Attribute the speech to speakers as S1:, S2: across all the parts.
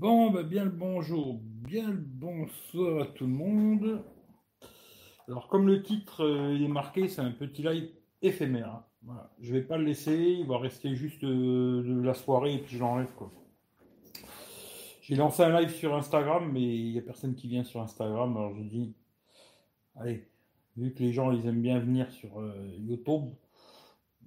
S1: Bon, bah, bien le bonjour, bien le bonsoir à tout le monde. Alors, comme le titre euh, est marqué, c'est un petit live éphémère. hein. Voilà. Je vais pas le laisser, il va rester juste euh, de la soirée et puis je l'enlève. J'ai lancé un live sur Instagram, mais il y a personne qui vient sur Instagram. Alors je dis, allez, vu que les gens ils aiment bien venir sur euh, YouTube,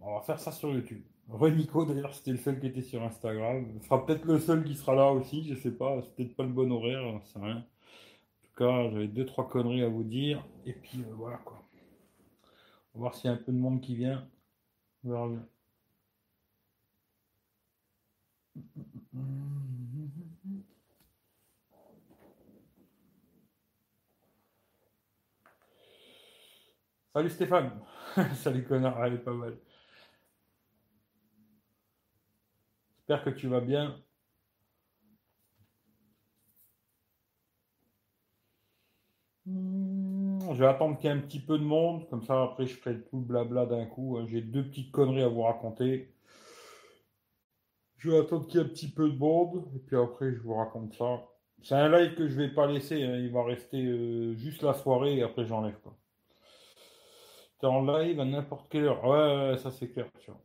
S1: on va faire ça sur YouTube. Renico d'ailleurs, c'était le seul qui était sur Instagram. Ce sera peut-être le seul qui sera là aussi, je sais pas. C'est peut-être pas le bon horaire, sais rien. En tout cas, j'avais deux trois conneries à vous dire. Et puis euh, voilà quoi. On va voir s'il y a un peu de monde qui vient. On. Salut Stéphane. Salut connard, elle est pas mal. J'espère que tu vas bien. Hmm, Je vais attendre qu'il y ait un petit peu de monde, comme ça après je ferai tout le blabla d'un coup. hein. J'ai deux petites conneries à vous raconter. Je vais attendre qu'il y ait un petit peu de monde, et puis après je vous raconte ça. C'est un live que je vais pas laisser, hein. Il va rester euh, juste la soirée et après j'enlève quoi. T'es en live à n'importe quelle heure. Ouais, ça c'est clair, tu vois.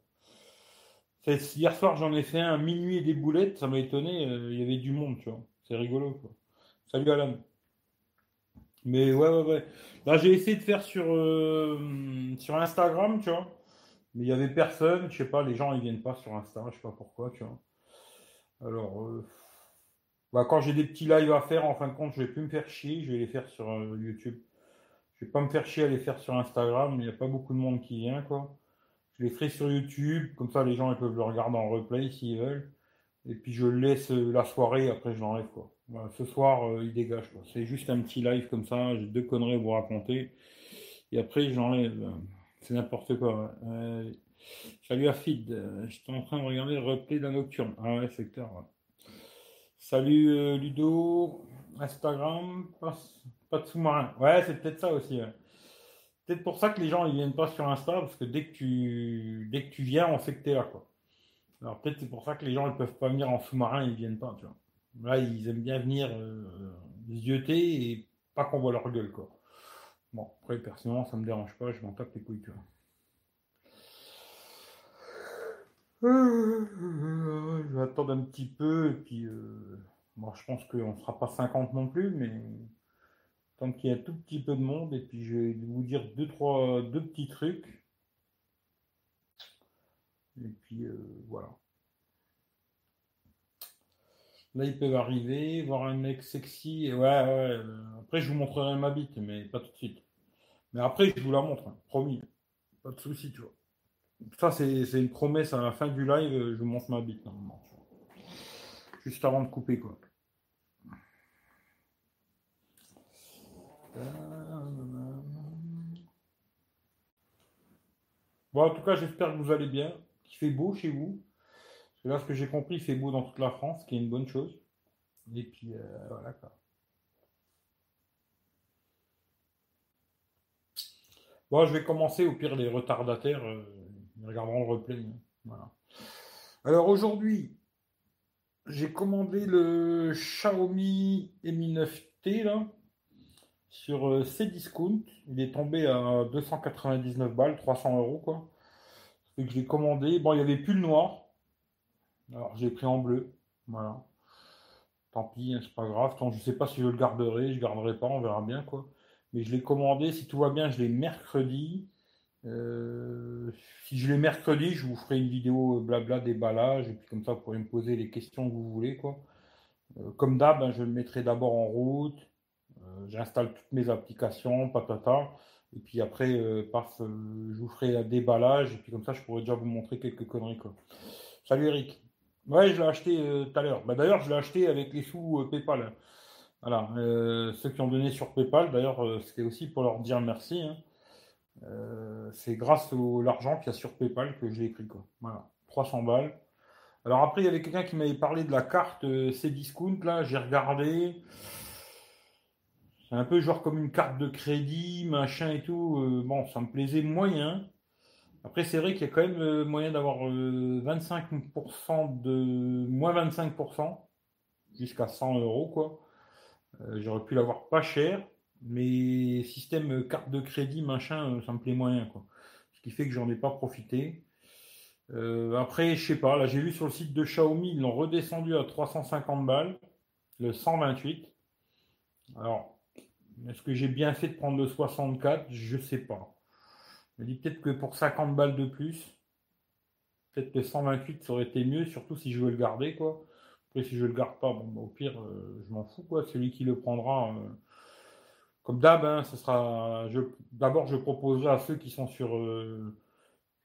S1: Hier soir j'en ai fait un minuit et des boulettes, ça m'a étonné, euh, il y avait du monde, tu vois. C'est rigolo. Salut Alan. Mais ouais, ouais, ouais. Là, j'ai essayé de faire sur, euh, sur Instagram, tu vois. Mais il y avait personne, je sais pas, les gens ils viennent pas sur Insta, je sais pas pourquoi, tu vois. Alors, euh, bah, quand j'ai des petits lives à faire, en fin de compte, je vais plus me faire chier, je vais les faire sur YouTube. Je vais pas me faire chier à les faire sur Instagram, il n'y a pas beaucoup de monde qui vient, quoi. Je les ferai sur YouTube, comme ça les gens ils peuvent le regarder en replay s'ils veulent. Et puis je laisse euh, la soirée, après je l'enlève, quoi. Voilà, ce soir, euh, il dégage, quoi. C'est juste un petit live comme ça, j'ai deux conneries à vous raconter. Et après, je l'enlève. C'est n'importe quoi. Euh, salut Afid, euh, j'étais en train de regarder le replay d'un nocturne. Ah ouais, c'est clair. ouais. Salut Ludo, Instagram, pas, pas de sous-marin. Ouais, c'est peut-être ça aussi. Peut-être pour ça que les gens ils viennent pas sur Insta, parce que dès que tu, dès que tu viens, on sait que t'es là, quoi. Alors peut-être c'est pour ça que les gens ils peuvent pas venir en sous-marin, ils viennent pas, tu vois. Là, ils aiment bien venir euh, zioter et pas qu'on voit leur gueule, quoi. Bon, après, personnellement, ça me dérange pas, je m'en tape les couilles, tu vois. Je vais attendre un petit peu, et puis, euh, je pense qu'on ne sera pas 50 non plus, mais tant qu'il y a tout petit peu de monde, et puis je vais vous dire deux, trois, deux petits trucs, et puis euh, voilà. Là, ils peuvent arriver, voir un mec sexy, et ouais, ouais, euh, après, je vous montrerai ma bite, mais pas tout de suite. Mais après, je vous la montre, hein, promis, pas de souci, tu vois. Ça, c'est une promesse à la fin du live, je vous montre ma bite, normalement. Juste avant de couper, quoi. Bon, en tout cas, j'espère que vous allez bien, qu'il fait beau chez vous. Parce que là, ce que j'ai compris, il fait beau dans toute la France, ce qui est une bonne chose. Et puis, euh, voilà, quoi. Bon, je vais commencer, au pire, les retardataires, euh, regarderont le replay. hein. Alors, aujourd'hui, j'ai commandé le Xiaomi Mi 9T, là, sur euh, Cdiscount. Il est tombé à 299 balles, 300 euros, quoi. Je l'ai commandé. Bon, il n'y avait plus le noir. Alors, j'ai pris en bleu. Voilà. Tant pis, hein, c'est pas grave. Je sais pas si je le garderai, je garderai pas, on verra bien, quoi. Mais je l'ai commandé, si tout va bien, je l'ai mercredi. Euh, si je l'ai mercredi, je vous ferai une vidéo euh, blabla déballage, et puis comme ça, vous pourrez me poser les questions que vous voulez, quoi. Comme d'hab, hein, je le mettrai d'abord en route. J'installe toutes mes applications, patata. Et puis après, euh, paf, euh, je vous ferai un déballage. Et puis comme ça, je pourrai déjà vous montrer quelques conneries. Salut Eric. Ouais, je l'ai acheté euh, tout à l'heure. Bah, d'ailleurs, je l'ai acheté avec les sous PayPal. Voilà. Ceux qui ont donné sur PayPal, d'ailleurs, c'était aussi pour leur dire merci. hein. C'est grâce au l'argent qu'il y a sur PayPal que je l'ai pris, quoi. Voilà. 300 balles. Alors après, il y avait quelqu'un qui m'avait parlé de la carte Cdiscount, là. J'ai regardé. C'est un peu genre comme une carte de crédit, machin et tout. Euh, bon, ça me plaisait moyen. Après, c'est vrai qu'il y a quand même euh, moyen d'avoir euh, 25% de... moins 25%. jusqu'à 100 euros, quoi. J'aurais pu l'avoir pas cher, mais système carte de crédit, machin, ça me plaît moyen, quoi. Ce qui fait que j'en ai pas profité. après, je sais pas, là j'ai vu sur le site de Xiaomi, ils l'ont redescendu à 350 balles, le 128. Alors, est-ce que j'ai bien fait de prendre le 64 Je sais pas. Je me dis peut-être que pour 50 balles de plus, peut-être que 128 ça aurait été mieux, surtout si je veux le garder, quoi. Après, si je le garde pas, bon, bah, au pire, euh, je m'en fous, quoi. Celui qui le prendra, euh, comme d'hab, hein, sera. D'abord, je proposerai à ceux qui sont sur. Euh,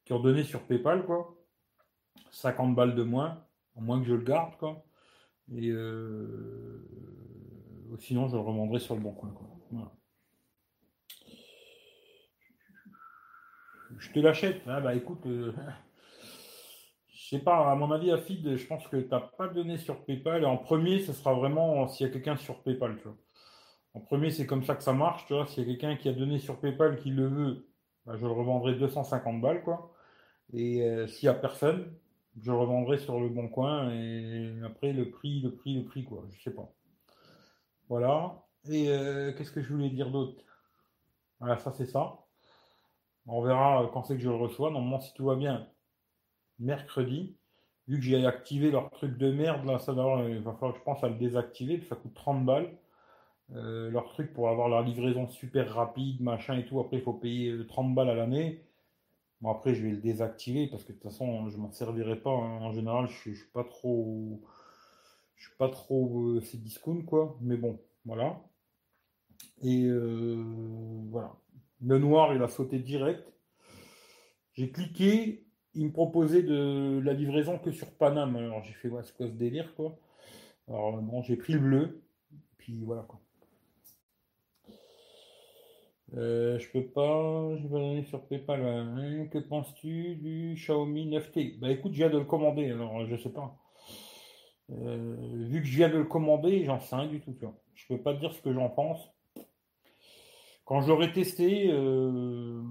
S1: qui ont donné sur PayPal, quoi. 50 balles de moins, au moins que je le garde, quoi. Et sinon, je le revendrai sur le bon coin, quoi. Je te l'achète. Ah bah écoute, euh, je sais pas, à mon avis, Feed, je pense que tu n'as pas donné sur PayPal. En premier, ce sera vraiment s'il y a quelqu'un sur PayPal. En premier, c'est comme ça que ça marche, tu. S'il y a quelqu'un qui a donné sur PayPal qui le veut, bah, je le revendrai 250 balles, quoi. Et euh, s'il n'y a personne, je le revendrai sur le bon coin. Et après, le prix, le prix, le prix, quoi. Je sais pas. Voilà. Et euh, qu'est-ce que je voulais dire d'autre? Voilà, ça c'est ça. On verra quand c'est que je le reçois. Normalement, si tout va bien, mercredi. Vu que j'ai activé leur truc de merde, là, ça va, il va falloir que je pense à le désactiver, ça coûte 30 balles. Euh, leur truc pour avoir la livraison super rapide, machin et tout. Après, il faut payer 30 euh, balles à l'année. Bon, après, je vais le désactiver parce que de toute façon, je m'en servirai pas. Hein. En général, je, ne suis pas trop. Je suis pas trop ces discounts, quoi. Mais bon, voilà. Et euh, voilà. Le noir, il a sauté direct. J'ai cliqué, il me proposait de la livraison que sur Paname. Alors j'ai fait, ouais, quoi ce délire, quoi? Alors bon, j'ai pris le bleu, puis voilà, quoi. Euh, je peux pas, je vais aller sur PayPal. Hein. Que penses-tu du Xiaomi 9T Bah écoute, je viens de le commander, alors je sais pas. Euh, vu que je viens de le commander, j'en sais rien du tout, tu vois. Je peux pas dire ce que j'en pense. Quand je l'aurai testé, euh,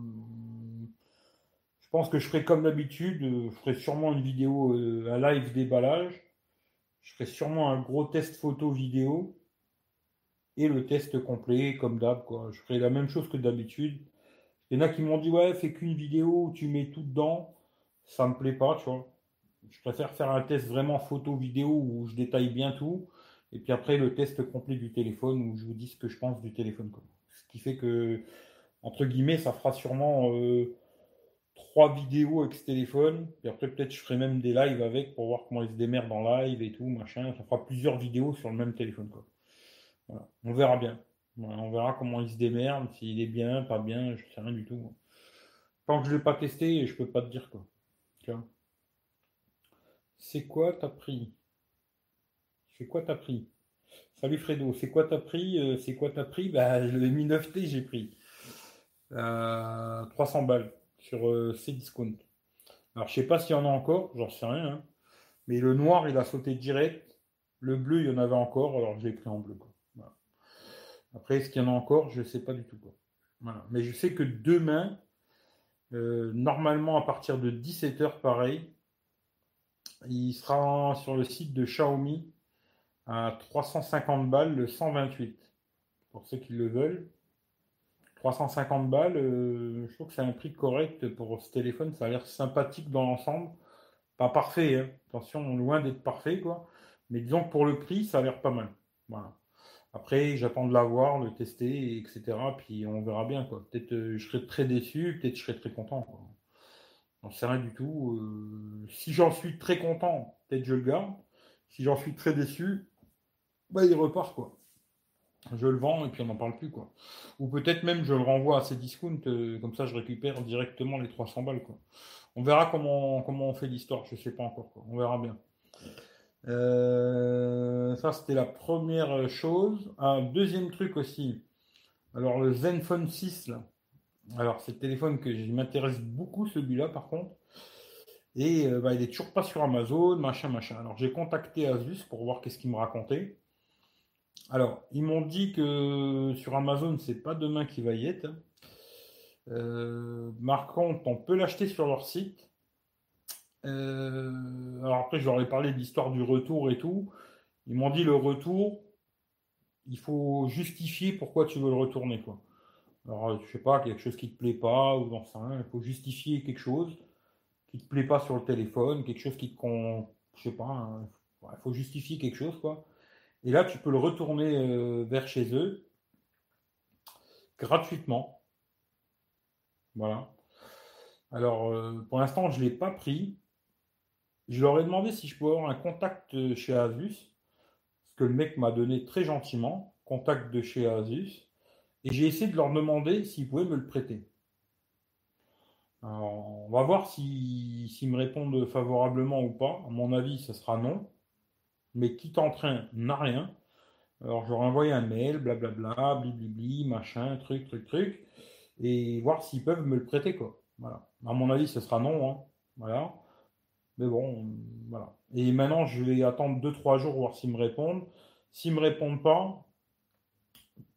S1: je pense que je ferai comme d'habitude. Je ferai sûrement une vidéo, euh, un live déballage. Je ferai sûrement un gros test photo vidéo et le test complet comme d'hab. Quoi. Je ferai la même chose que d'habitude. Il y en a qui m'ont dit ouais, fais qu'une vidéo où tu mets tout dedans. Ça me plaît pas, tu vois. Je préfère faire un test vraiment photo vidéo où je détaille bien tout. Et puis après, le test complet du téléphone où je vous dis ce que je pense du téléphone. Ce qui fait que, entre guillemets, ça fera sûrement euh, trois vidéos avec ce téléphone. Et après, peut-être je ferai même des lives avec pour voir comment il se démerde en live et tout, machin. Ça fera plusieurs vidéos sur le même téléphone. Quoi. On verra bien. on verra comment il se démerde, s'il est bien, pas bien, je sais rien du tout. Tant que je ne l'ai pas testé, je peux pas te dire quoi. C'est quoi ta prix? C'est quoi t'as pris Salut Fredo, c'est quoi t'as pris euh, C'est quoi t'as pris? Bah, le Mi 9T, j'ai pris 300 euh, balles sur euh, Cdiscount. Alors, je sais pas s'il y en a encore, j'en sais rien. Hein. Mais le noir, il a sauté direct. Le bleu, il y en avait encore, alors je l'ai pris en bleu. Après, est-ce qu'il y en a encore? Je ne sais pas du tout. Mais je sais que demain, normalement à partir de 17h, pareil, il sera sur le site de Xiaomi à 350 balles le 128, pour ceux qui le veulent. 350 balles, euh, je trouve que c'est un prix correct pour ce téléphone, ça a l'air sympathique dans l'ensemble. Pas parfait, hein. attention, loin d'être parfait, quoi. Mais disons que pour le prix, ça a l'air pas mal. Voilà. Après, j'attends de l'avoir, le tester, etc. Puis on verra bien, quoi. Peut-être euh, je serai très déçu, peut-être je serai très content, quoi. J'en sais rien du tout. Euh, si j'en suis très content, peut-être je le garde. Si j'en suis très déçu, bah, il repart, quoi. Je le vends et puis on n'en parle plus, quoi. Ou peut-être même je le renvoie à ces discounts, euh, comme ça je récupère directement les 300 balles, quoi. On verra comment, comment on fait l'histoire, je sais pas encore, quoi. On verra bien. Euh, ça, c'était la première chose. Un deuxième truc aussi. Alors, le Zenfone 6, là. Alors, c'est le téléphone que je m'intéresse beaucoup, celui-là, par contre. Et euh, bah, il est toujours pas sur Amazon, machin, machin. Alors, j'ai contacté Asus pour voir qu'est-ce qu'il me racontait. Alors, ils m'ont dit que sur Amazon, c'est pas demain qu'il va y être. Euh, on peut l'acheter sur leur site. Euh, alors après, je leur ai parlé de l'histoire du retour et tout. Ils m'ont dit le retour, il faut justifier pourquoi tu veux le retourner. Alors, je sais pas, quelque chose qui te plaît pas, ou dans ça, il faut justifier quelque chose qui te plaît pas sur le téléphone, quelque chose qui te con... je sais pas, hein. il faut justifier quelque chose, quoi. Et là, tu peux le retourner euh, vers chez eux gratuitement. Voilà. Alors, euh, pour l'instant, je ne l'ai pas pris. Je leur ai demandé si je pouvais avoir un contact chez Asus, ce que le mec m'a donné très gentiment, contact de chez Asus, et j'ai essayé de leur demander s'ils pouvaient me le prêter. on va voir s'ils me répondent favorablement ou pas. À mon avis, ce sera non. Mais qui t'entraîne n'a rien. Alors j'aurais envoyé un mail, blablabla, blibli, machin, truc, truc, truc, et voir s'ils peuvent me le prêter, quoi. Voilà. À mon avis, ce sera non, hein. Voilà. Mais bon, voilà. Et maintenant, je vais attendre 2-3 jours, voir s'ils me répondent. S'ils me répondent pas,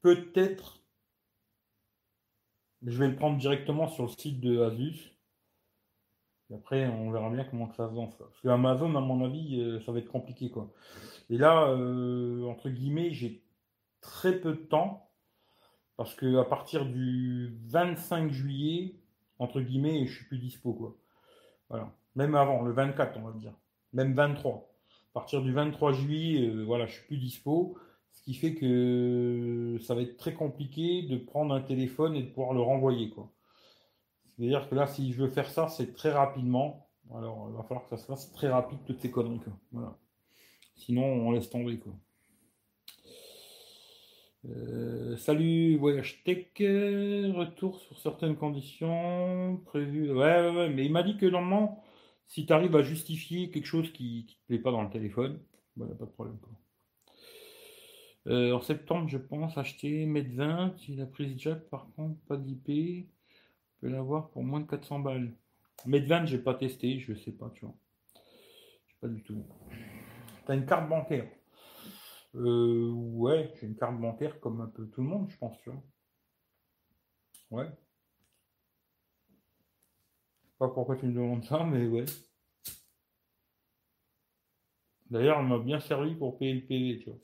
S1: peut-être je vais le prendre directement sur le site de Asus. Après, on verra bien comment ça se lance. Parce que Amazon, à mon avis, euh, ça va être compliqué. Et là, euh, entre guillemets, j'ai très peu de temps. Parce que à partir du 25 juillet, entre guillemets, je suis plus dispo. Voilà. Même avant, le 24, on va dire. Même 23. À partir du 23 juillet, euh, voilà, je suis plus dispo. Ce qui fait que ça va être très compliqué de prendre un téléphone et de pouvoir le renvoyer. Quoi. C'est-à-dire que là, si je veux faire ça, c'est très rapidement. Alors, il va falloir que ça se fasse très rapide, toutes ces conneries. Voilà. Sinon, on laisse tomber. Quoi. Euh, salut Voyage Tech, retour sur certaines conditions prévues. Ouais, ouais, ouais, mais il m'a dit que normalement, si tu arrives à justifier quelque chose qui ne te plaît pas dans le téléphone, n'y a pas de problème. Quoi. Euh, en septembre, je pense acheter Med 20. Il a prise jack, par contre, pas d'IP peux l'avoir pour moins de 400 balles. Medvan, j'ai pas testé, je sais pas, tu vois. Je sais pas du tout. T'as une carte bancaire euh, Ouais, j'ai une carte bancaire comme un peu tout le monde, je pense, tu vois. Ouais. Pas pourquoi tu me demandes ça, mais ouais. D'ailleurs, elle m'a bien servi pour payer le PV, tu vois.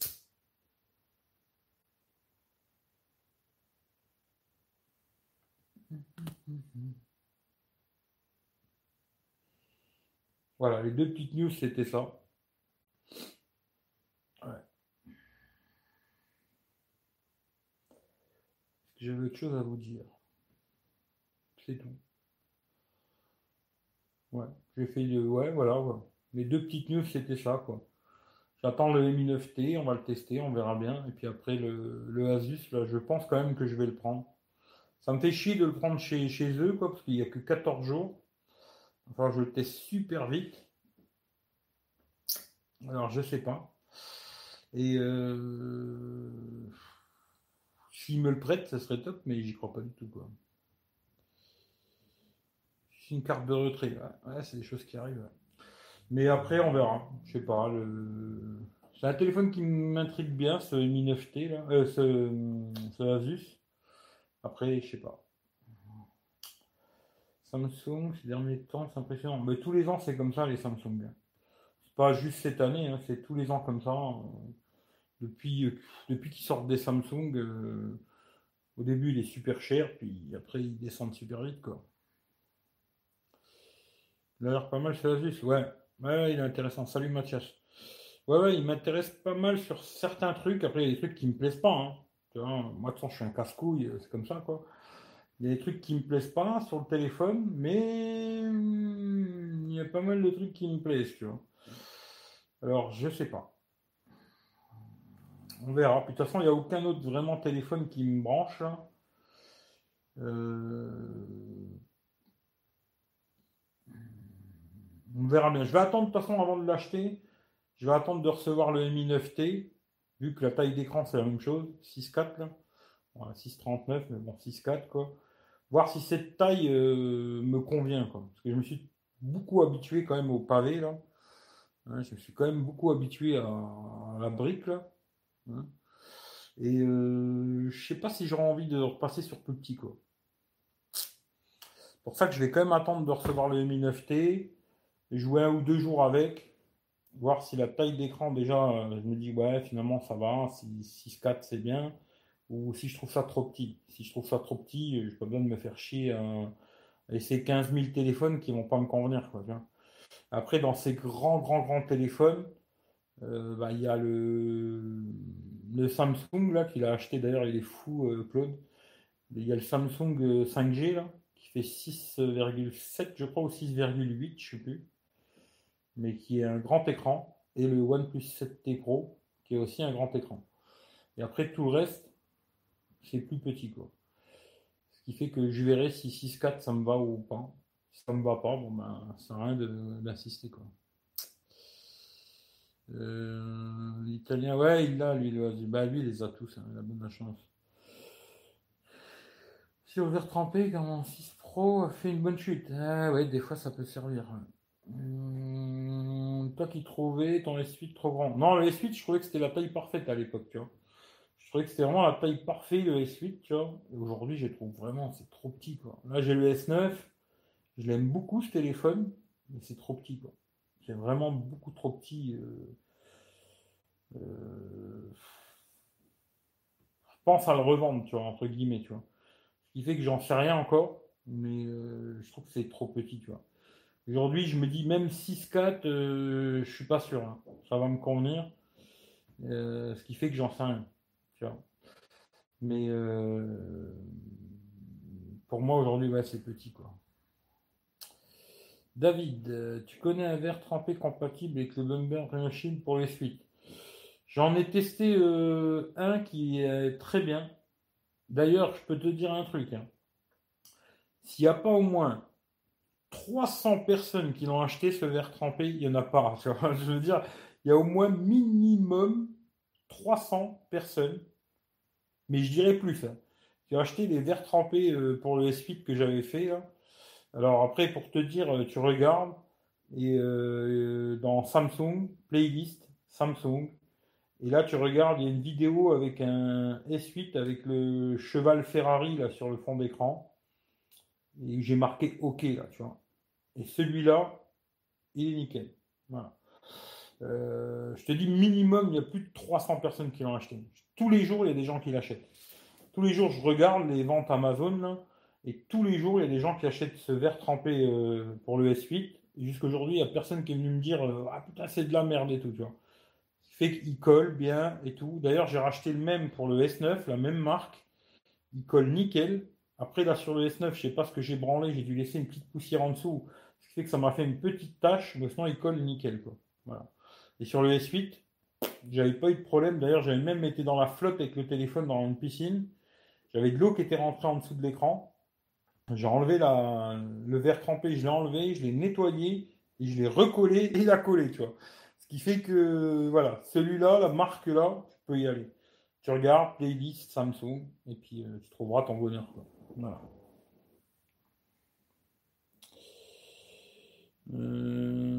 S1: Voilà, les deux petites news, c'était ça. J'avais autre chose à vous dire? C'est tout. Ouais, j'ai fait le. Ouais, voilà, Les deux petites news, c'était ça. J'attends le Mi 9T, on va le tester, on verra bien. Et puis après, le, le Asus, là, je pense quand même que je vais le prendre. Ça me fait chier de le prendre chez, chez eux, quoi, parce qu'il n'y a que 14 jours. Enfin, je le teste super vite. Alors, je sais pas. Et euh... s'il me le prête, ça serait top, mais j'y crois pas du tout, quoi. C'est une carte de retrait. Ouais, c'est des choses qui arrivent. Mais après, on verra. Je sais pas. C'est un téléphone qui m'intrigue bien, ce Mi 9T, là. Euh, ce, ce Asus. Après, je sais pas. Samsung, ces derniers temps, c'est impressionnant. Mais tous les ans, c'est comme ça, les Samsung. C'est pas juste cette année, hein, c'est tous les ans comme ça. Depuis, euh, depuis qu'ils sortent des Samsung, euh, au début, il est super cher, puis après, ils descendent super vite, quoi. Il a l'air pas mal sur Asus, ouais. Ouais, il est intéressant. Salut Mathias. Ouais, ouais, il m'intéresse pas mal sur certains trucs. Après, il y a des trucs qui me plaisent pas. Hein moi, de toute façon, je suis un casse-couille, euh, c'est comme ça, quoi. Il y a des trucs qui me plaisent pas sur le téléphone, mais hmm, il y a pas mal de trucs qui me plaisent, tu vois. Alors, je sais pas. On verra. De toute façon, il n'y a aucun autre vraiment téléphone qui me branche. Euh, on verra bien. Je vais attendre de toute façon avant de l'acheter. Je vais attendre de recevoir le Mi 9T vu que la taille d'écran c'est la même chose, 6.4 là, 6.39, mais bon 6.4 quoi. Voir si cette taille euh, me convient quoi. Parce que je me suis beaucoup habitué quand même au pavé là. Je me suis quand même beaucoup habitué à, la brique là. Hein. Et euh, je sais pas si j'aurais envie de repasser sur plus petit quoi. Pour ça que je vais quand même attendre de recevoir le Mi 9T, jouer un ou deux jours avec, voir si la taille d'écran, déjà, euh, je me dis, ouais, finalement, ça va, si 6-4, c'est bien, ou si je trouve ça trop petit. Si je trouve ça trop petit, je pas besoin de me faire chier à, essayer 15 000 téléphones qui vont pas me convenir, Après, dans ces grands, grands, grands téléphones, euh, bah, il y a le, Samsung, là, qu'il a acheté, d'ailleurs, il est fou, euh, Claude. Il y a le Samsung 5G, là, qui fait 6,7, je crois, ou 6,8, je sais plus mais qui est un grand écran, et le OnePlus 7T Pro, qui est aussi un grand écran. Et après, tout le reste, c'est plus petit, quoi. Ce qui fait que je verrai si 6.4 ça me va ou pas. Si ça me va pas, bon ben, ça sert à rien d'insister, quoi. Euh, L'italien, ouais, il a, lui, bah, lui, il les a tous, hein, il a bonne chance. Si overtrempé, quand mon 6 Pro fait une bonne chute. Ah ouais, des fois ça peut servir. Hum, toi qui trouvais ton S8 trop grand. Non, le S8, je trouvais que c'était la taille parfaite à l'époque, tu vois. Je trouvais que c'était vraiment la taille parfaite, le S8, tu vois. Et aujourd'hui, je trouve vraiment, c'est trop petit, quoi. Là, j'ai le S9. Je l'aime beaucoup, ce téléphone, mais c'est trop petit, quoi. C'est vraiment beaucoup trop petit. Euh, euh, je pense à le revendre, tu vois, entre guillemets, tu vois. Ce qui fait que j'en sais rien encore, mais euh, je trouve que c'est trop petit, tu vois. Aujourd'hui, je me dis même 6-4, euh, je suis pas sûr. Hein. Ça va me convenir. Euh, ce qui fait que j'en sais rien. Mais euh, pour moi, aujourd'hui, c'est petit. quoi. David, tu connais un verre trempé compatible avec le Bumper Machine pour les suites? J'en ai testé un qui est très bien. D'ailleurs, je peux te dire un truc. Hein. S'il n'y a pas au moins 300 personnes qui l'ont acheté, ce verre trempé, il n'y en a pas. Je veux dire, il y a au moins minimum 300 personnes, mais je dirais plus, hein, qui ont acheté des verres trempés euh, pour le S8 que j'avais fait. Alors après, pour te dire, euh, tu regardes, euh, dans Samsung, playlist, Samsung, et là tu regardes, il y a une vidéo avec un S8 avec le cheval Ferrari là sur le fond d'écran. Et j'ai marqué OK là, tu vois. Et celui-là, il est nickel. Voilà. Euh, je te dis minimum, il y a plus de 300 personnes qui l'ont acheté. Tous les jours, il y a des gens qui l'achètent. Tous les jours, je regarde les ventes Amazon et tous les jours, il y a des gens qui achètent ce verre trempé euh, pour le S8. Et jusqu'aujourd'hui, il n'y a personne qui est venu me dire euh, Ah putain, c'est de la merde et tout, tu vois. Ce fait qu'il colle bien et tout. D'ailleurs, j'ai racheté le même pour le S9, la même marque. Il colle nickel. Après, là, sur le S9, je sais pas ce que j'ai branlé, j'ai dû laisser une petite poussière en dessous, ce qui fait que ça m'a fait une petite tache, mais sinon, il colle nickel, quoi. Voilà. Et sur le S8, j'avais pas eu de problème. D'ailleurs, j'avais même été dans la flotte avec le téléphone dans une piscine. J'avais de l'eau qui était rentrée en dessous de l'écran. J'ai enlevé la, le verre trempé, je l'ai enlevé, je l'ai nettoyé et je l'ai recollé et il a collé, tu vois. Ce qui fait que, voilà, celui-là, la marque-là, tu peux y aller. Tu regardes, playlist Samsung, et puis euh, tu trouveras ton bonheur. Voilà. Euh,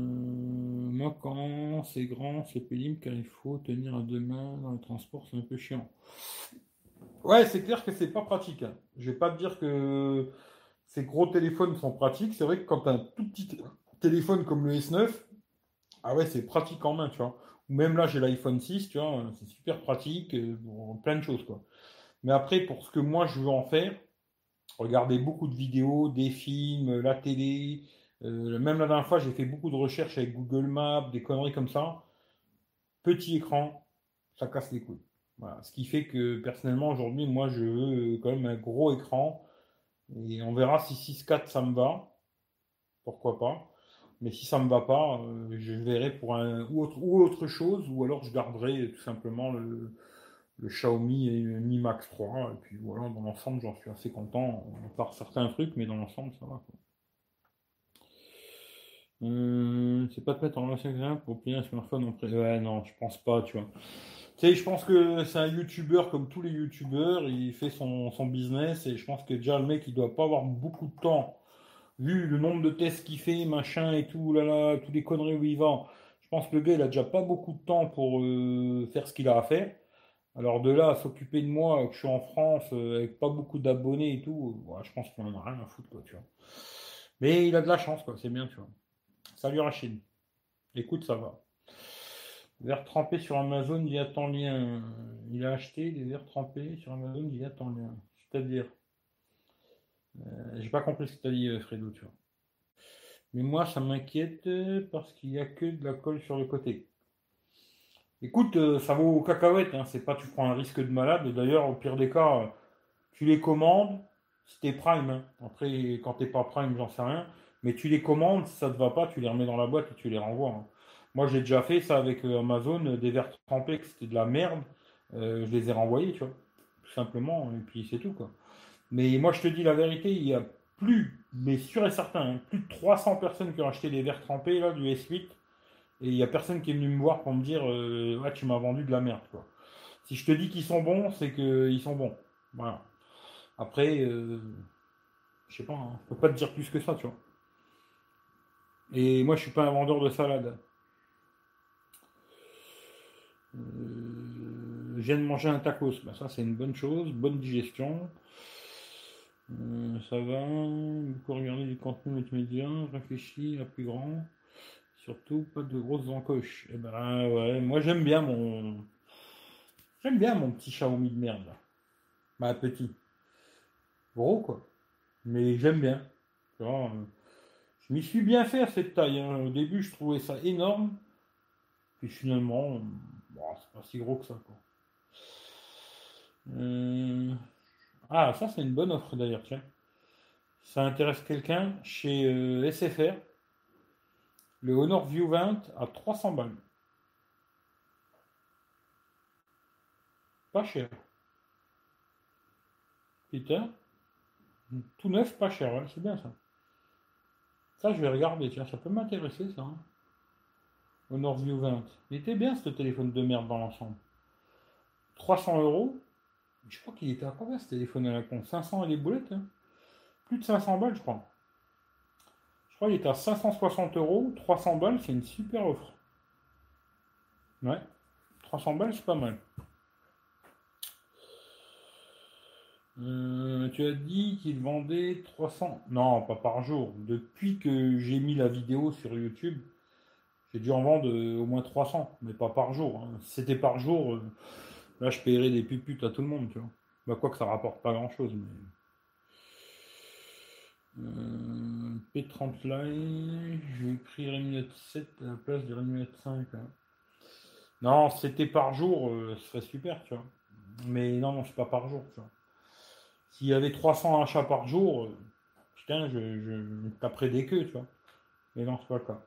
S1: moi, quand c'est grand, c'est pénible car il faut tenir à deux mains dans le transport, c'est un peu chiant. Ouais, c'est clair que c'est pas pratique. Hein. Je vais pas te dire que ces gros téléphones sont pratiques. C'est vrai que quand tu un tout petit téléphone comme le S9, ah ouais, c'est pratique en main, tu vois. Ou même là, j'ai l'iPhone 6, tu vois, c'est super pratique euh, pour plein de choses, quoi. Mais après, pour ce que moi je veux en faire, regarder beaucoup de vidéos, des films, la télé. Euh, même la dernière fois, j'ai fait beaucoup de recherches avec Google Maps, des conneries comme ça. Petit écran, ça casse les couilles. Ce qui fait que personnellement, aujourd'hui, moi, je veux quand même un gros écran. Et on verra si 6.4 ça me va. Pourquoi pas. Mais si ça me va pas, euh, je verrai pour un ou autre, ou autre chose, ou alors je garderai tout simplement le, le Xiaomi Mi Max 3. Et puis voilà, dans l'ensemble, j'en suis assez content, à part certains trucs, mais dans l'ensemble, ça va. Euh, c'est pas de mettre en relation pour payer un smartphone. Ouais, non, je pense pas, tu vois. Tu sais, je pense que c'est un youtubeur comme tous les youtubeurs, il fait son, business et je pense que déjà le mec il doit pas avoir beaucoup de temps, vu le nombre de tests qu'il fait, machin et tout, là là, tous les conneries où il va. Je pense que le gars il a déjà pas beaucoup de temps pour euh, faire ce qu'il a à faire. Alors de là à s'occuper de moi, que je suis en France, euh, avec pas beaucoup d'abonnés et tout, je pense qu'on en a rien à foutre, quoi, tu vois. Mais il a de la chance, quoi, c'est bien, tu vois. Salut Rachid. Écoute, ça va. Verre trempé sur Amazon via ton lien. Il a acheté des verres trempés sur Amazon via ton lien. C'est-à-dire. Euh, J'ai pas compris ce que tu as dit, euh, Fredo, tu vois. Mais moi, ça m'inquiète parce qu'il n'y a que de la colle sur le côté. Écoute, euh, ça vaut aux cacahuètes, hein. c'est pas tu prends un risque de malade. D'ailleurs, au pire des cas, tu les commandes t'es prime. Hein. Après, quand t'es pas prime, j'en sais rien. Mais tu les commandes, si ça te va pas, tu les remets dans la boîte et tu les renvoies. Hein. Moi, j'ai déjà fait ça avec euh, Amazon, des verres trempés, que c'était de la merde. Euh, je les ai renvoyés, tu vois. Tout simplement, et puis c'est tout. Mais moi, je te dis la vérité, il y a plus, mais sûr et certain, plus de 300 personnes qui ont acheté des verres trempés, là, du S8. Et il n'y a personne qui est venu me voir pour me dire, euh, tu m'as vendu de la merde, quoi. Si je te dis qu'ils sont bons, c'est qu'ils sont bons. Voilà. Après, je sais pas, hein, peux pas te dire plus que ça, tu vois. Et moi, je suis pas un vendeur de salade. Euh, je viens de manger un tacos. Ben, ça, c'est une bonne chose. Bonne digestion. Euh, ça va. Beaucoup regarder du contenu multimédia. Réfléchir à plus grand. Surtout, pas de grosses encoches. Eh ben, ouais. Moi, j'aime bien mon. J'aime bien mon petit Xiaomi de merde. Ma petit. Gros, quoi. Mais j'aime bien. Euh, je m'y suis bien fait à cette taille. Hein. Au début, je trouvais ça énorme. Puis finalement, c'est pas si gros que ça. Euh, ah, ça, c'est une bonne offre d'ailleurs, tiens. Ça intéresse quelqu'un chez euh, SFR. Le Honor View 20 à 300 balles. Pas cher. Peter? Tout neuf, pas cher, c'est bien ça. Ça, je vais regarder, tiens, ça peut m'intéresser ça. Hein. Honor View 20. Il était bien ce téléphone de merde dans l'ensemble. 300 euros? Je crois qu'il était à combien ce téléphone à la con? 500 et les boulettes hein Plus de 500 balles, je crois. Crois qu'il était à 560 euros. 300 balles, c'est une super offre. Ouais. 300 balles, c'est pas mal. Euh, tu as dit qu'il vendait 300. Non, pas par jour. Depuis que j'ai mis la vidéo sur YouTube, j'ai dû en vendre euh, au moins 300, mais pas par jour. Hein. Si c'était par jour, euh, là, je paierais des puputes à tout le monde, tu vois. Bah, quoi que ça rapporte pas grand-chose, mais... Euh, P30 Line, j'ai pris Redmi 7 à la place du Redmi 5. Hein. Non, c'était par jour, ce serait super, tu vois. Mais non, non, c'est pas par jour, tu vois. S'il y avait 300 achats par jour, putain, je, je taperais des queues, tu vois. Mais non, c'est pas le cas.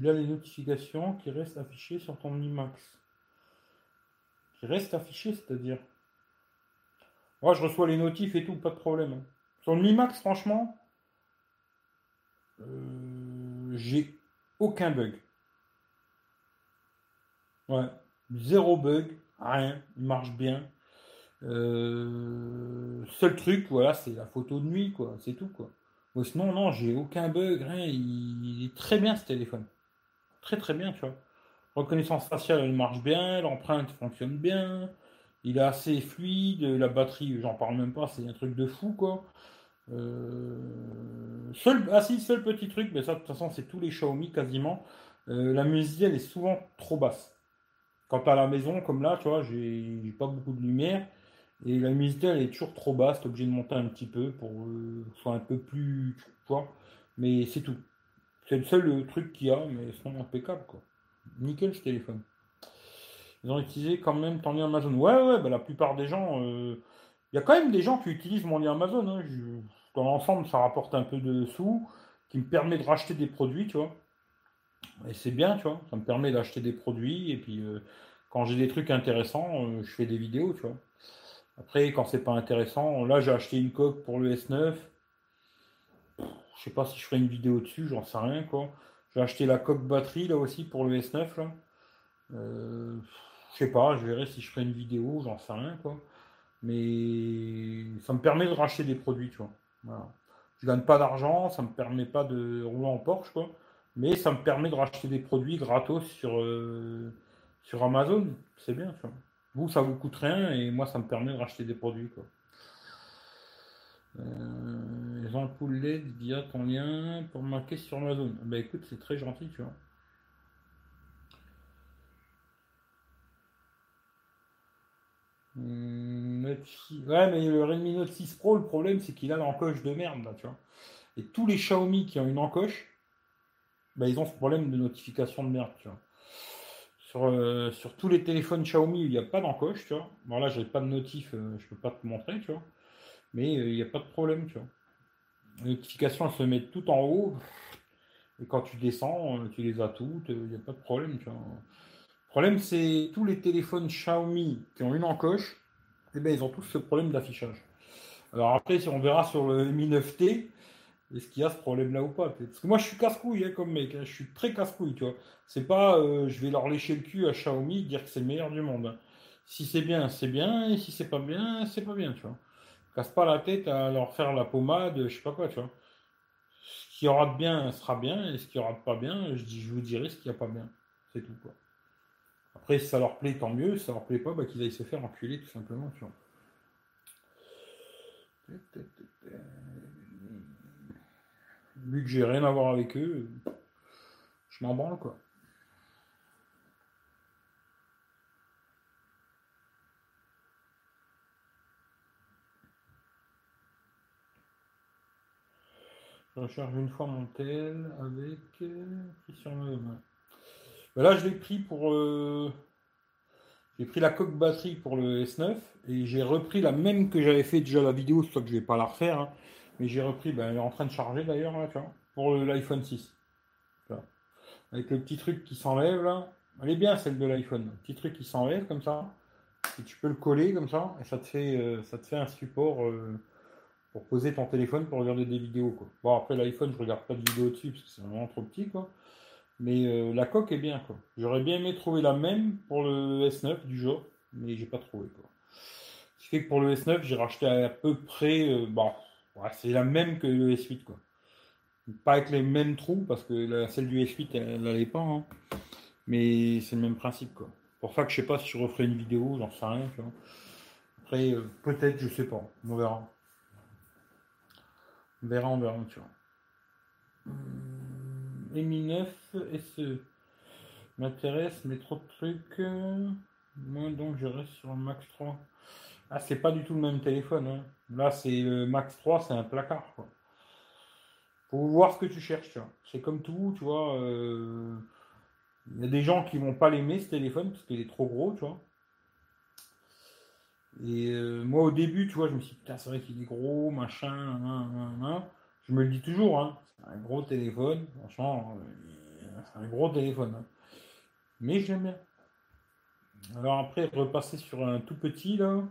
S1: Il les notifications qui restent affichées sur ton IMAX. Qui restent affichées, c'est-à-dire Moi, je reçois les notifs et tout, pas de problème. Sur le IMAX, franchement, euh, j'ai aucun bug. Ouais, zéro bug, rien, il marche bien. Euh, seul truc, voilà, c'est la photo de nuit, quoi, c'est tout, quoi. sinon, non, j'ai aucun bug, il est très bien ce téléphone très très bien, tu vois. Reconnaissance faciale, elle marche bien, l'empreinte fonctionne bien, il est assez fluide, la batterie, j'en parle même pas, c'est un truc de fou, quoi. Euh, seul, ah si, seul petit truc, mais ça de toute façon c'est tous les Xiaomi quasiment. Euh, la musique elle est souvent trop basse. Quand à la maison, comme là, tu vois, j'ai pas beaucoup de lumière et la musique elle est toujours trop basse, t'es obligé de monter un petit peu pour euh, soit un peu plus, tu vois, mais c'est tout. C'est le seul truc qu'il y a, mais c'est impeccable, quoi. Nickel ce téléphone. Ils ont utilisé quand même ton lien Amazon. Ouais, ouais, bah, la plupart des gens. Euh, il y a quand même des gens qui utilisent mon lien Amazon. Hein. Dans l'ensemble, ça rapporte un peu de sous, qui me permet de racheter des produits, tu vois. Et c'est bien, tu vois. Ça me permet d'acheter des produits. Et puis, euh, quand j'ai des trucs intéressants, euh, je fais des vidéos, tu vois. Après, quand c'est pas intéressant, là, j'ai acheté une coque pour le S9. Je sais pas si je ferai une vidéo dessus, j'en sais rien quoi. J'ai acheté la coque batterie là aussi pour le S9 là. Euh, je sais pas, je verrai si je ferai une vidéo, j'en sais rien quoi. Mais ça me permet de racheter des produits, tu vois. Voilà. Je gagne pas d'argent, ça me permet pas de rouler en Porsche quoi. Mais ça me permet de racheter des produits gratos sur, sur Amazon. C'est bien, tu vois. Vous, ça vous coûte rien et moi, ça me permet de racheter des produits, quoi. Euh, les ampoules LED via ton lien pour marquer sur Amazon. Bah écoute, c'est très gentil, tu vois. Hmm, ouais, mais le Redmi Note 6 Pro, le problème, c'est qu'il a l'encoche de merde, là, tu vois. Et tous les Xiaomi qui ont une encoche, bah, ils ont ce problème de notification de merde, tu vois. Sur, euh, sur tous les téléphones Xiaomi, il n'y a pas d'encoche, tu vois. Bon, là, j'ai pas de notif, euh, je peux pas te montrer, tu vois. Mais euh, il n'y a pas de problème, tu vois. Notifications, se mettent tout en haut. Et quand tu descends, tu les as toutes, il n'y a pas de problème. Le problème, c'est tous les téléphones Xiaomi qui ont une encoche, eh ben, ils ont tous ce problème d'affichage. Alors après, si on verra sur le Mi 9T, est-ce qu'il y a ce problème-là ou pas Parce que moi, je suis casse-couille hein, comme mec. Hein. Je suis très casse-couille, tu. C'est pas, euh, je vais leur lécher le cul à Xiaomi, dire que c'est le meilleur du monde. Hein. Si c'est bien, c'est bien. Et si c'est pas bien, c'est pas bien, tu vois. Casse pas la tête à leur faire la pommade, je sais pas quoi, tu vois. Ce qui aura de bien sera bien, et ce qui aura de pas bien, je, vous dirai ce qu'il n'y a pas bien. C'est tout, quoi. Après, si ça leur plaît, tant mieux. Si ça leur plaît pas, bah, qu'ils aillent se faire enculer, tout simplement, tu vois. vu que j'ai rien à voir avec eux, je m'en branle quoi. Je recharge une fois mon tel avec Christian ben Là, je l'ai pris pour. Euh, j'ai pris la coque batterie pour le S9 et j'ai repris la même que j'avais fait déjà la vidéo, soit que je vais pas la refaire. Hein. Mais j'ai repris, ben, elle est en train de charger d'ailleurs, là, tu vois, pour l'iPhone 6. Avec le petit truc qui s'enlève, là. Elle est bien, celle de l'iPhone. Petit truc qui s'enlève, comme ça. Et tu peux le coller, comme ça. Et ça te fait, euh, ça te fait un support euh, pour poser ton téléphone pour regarder des vidéos, quoi. Bon, après, l'iPhone, je regarde pas de vidéos dessus, parce que c'est vraiment trop petit, quoi. Mais euh, la coque est bien, quoi. J'aurais bien aimé trouver la même pour le S9 du jour, mais j'ai pas trouvé, quoi. Ce qui fait que pour le S9, j'ai racheté à peu près, bah, c'est la même que le S8, quoi. Pas avec les mêmes trous, parce que la, celle du S8, elle n'allait pas. Hein. Mais c'est le même principe, quoi. Pour ça que je sais pas si je referai une vidéo, j'en sais rien. Après, euh, peut-être, je sais pas. On verra. On verra, on verra, tu vois. Mi 9 SE m'intéresse, mais trop de trucs. Moi, donc, je reste sur le Max 3. Ah, c'est pas du tout le même téléphone. Hein. Là, c'est le Max 3, c'est un placard. Quoi. Faut voir ce que tu cherches. C'est comme tout, tu vois. Euh, il y a des gens qui vont pas l'aimer ce téléphone parce qu'il est trop gros, tu vois. Et euh, moi, au début, tu vois, je me suis dit, putain, c'est vrai qu'il est gros, machin, Je me le dis toujours, hein. Un gros téléphone. Franchement, euh, c'est un gros téléphone. Hein. Mais j'aime bien. Alors après, repasser sur un tout petit, là.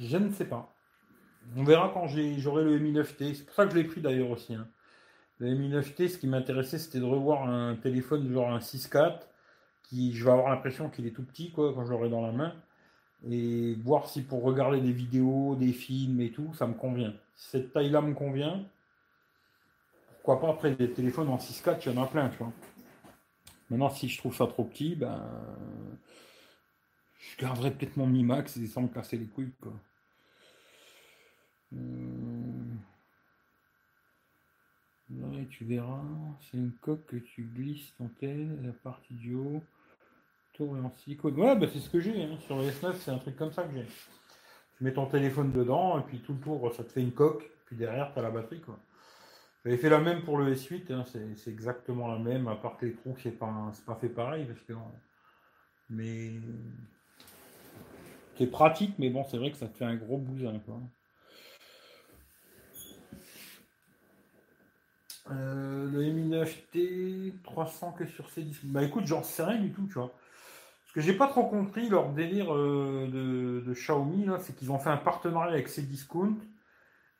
S1: Je ne sais pas. On verra quand j'aurai le Mi 9T. C'est pour ça que je l'ai pris d'ailleurs aussi. Hein. Le Mi 9T, ce qui m'intéressait, c'était de revoir un téléphone genre un 6.4, qui je vais avoir l'impression qu'il est tout petit quoi, quand je l'aurai dans la main. Et voir si pour regarder des vidéos, des films et tout, ça me convient. Cette taille-là me convient, pourquoi pas après des téléphones en 6.4, il y en a plein, tu vois. Maintenant, si je trouve ça trop petit, ben, je garderai peut-être mon Mi Max et sans me casser les couilles, quoi. Euh, tu verras, c'est une coque que tu glisses ton tel, la partie du haut, en silicone. Ouais, bah c'est ce que j'ai. Hein. Sur le S9, c'est un truc comme ça que j'ai. Tu mets ton téléphone dedans, et puis tout le tour, ça te fait une coque, puis derrière, tu as la batterie. quoi. J'avais fait la même pour le S8, hein. c'est exactement la même, à part que les trous, c'est pas, pas fait pareil, parce que. Mais. C'est pratique, mais bon, c'est vrai que ça te fait un gros bousin, quoi. Euh, le Mi 9T, 300 que sur ces 10 Bah écoute, j'en sais rien du tout, tu vois. J'ai pas trop compris leur délire euh, de, Xiaomi, là, c'est qu'ils ont fait un partenariat avec Cdiscount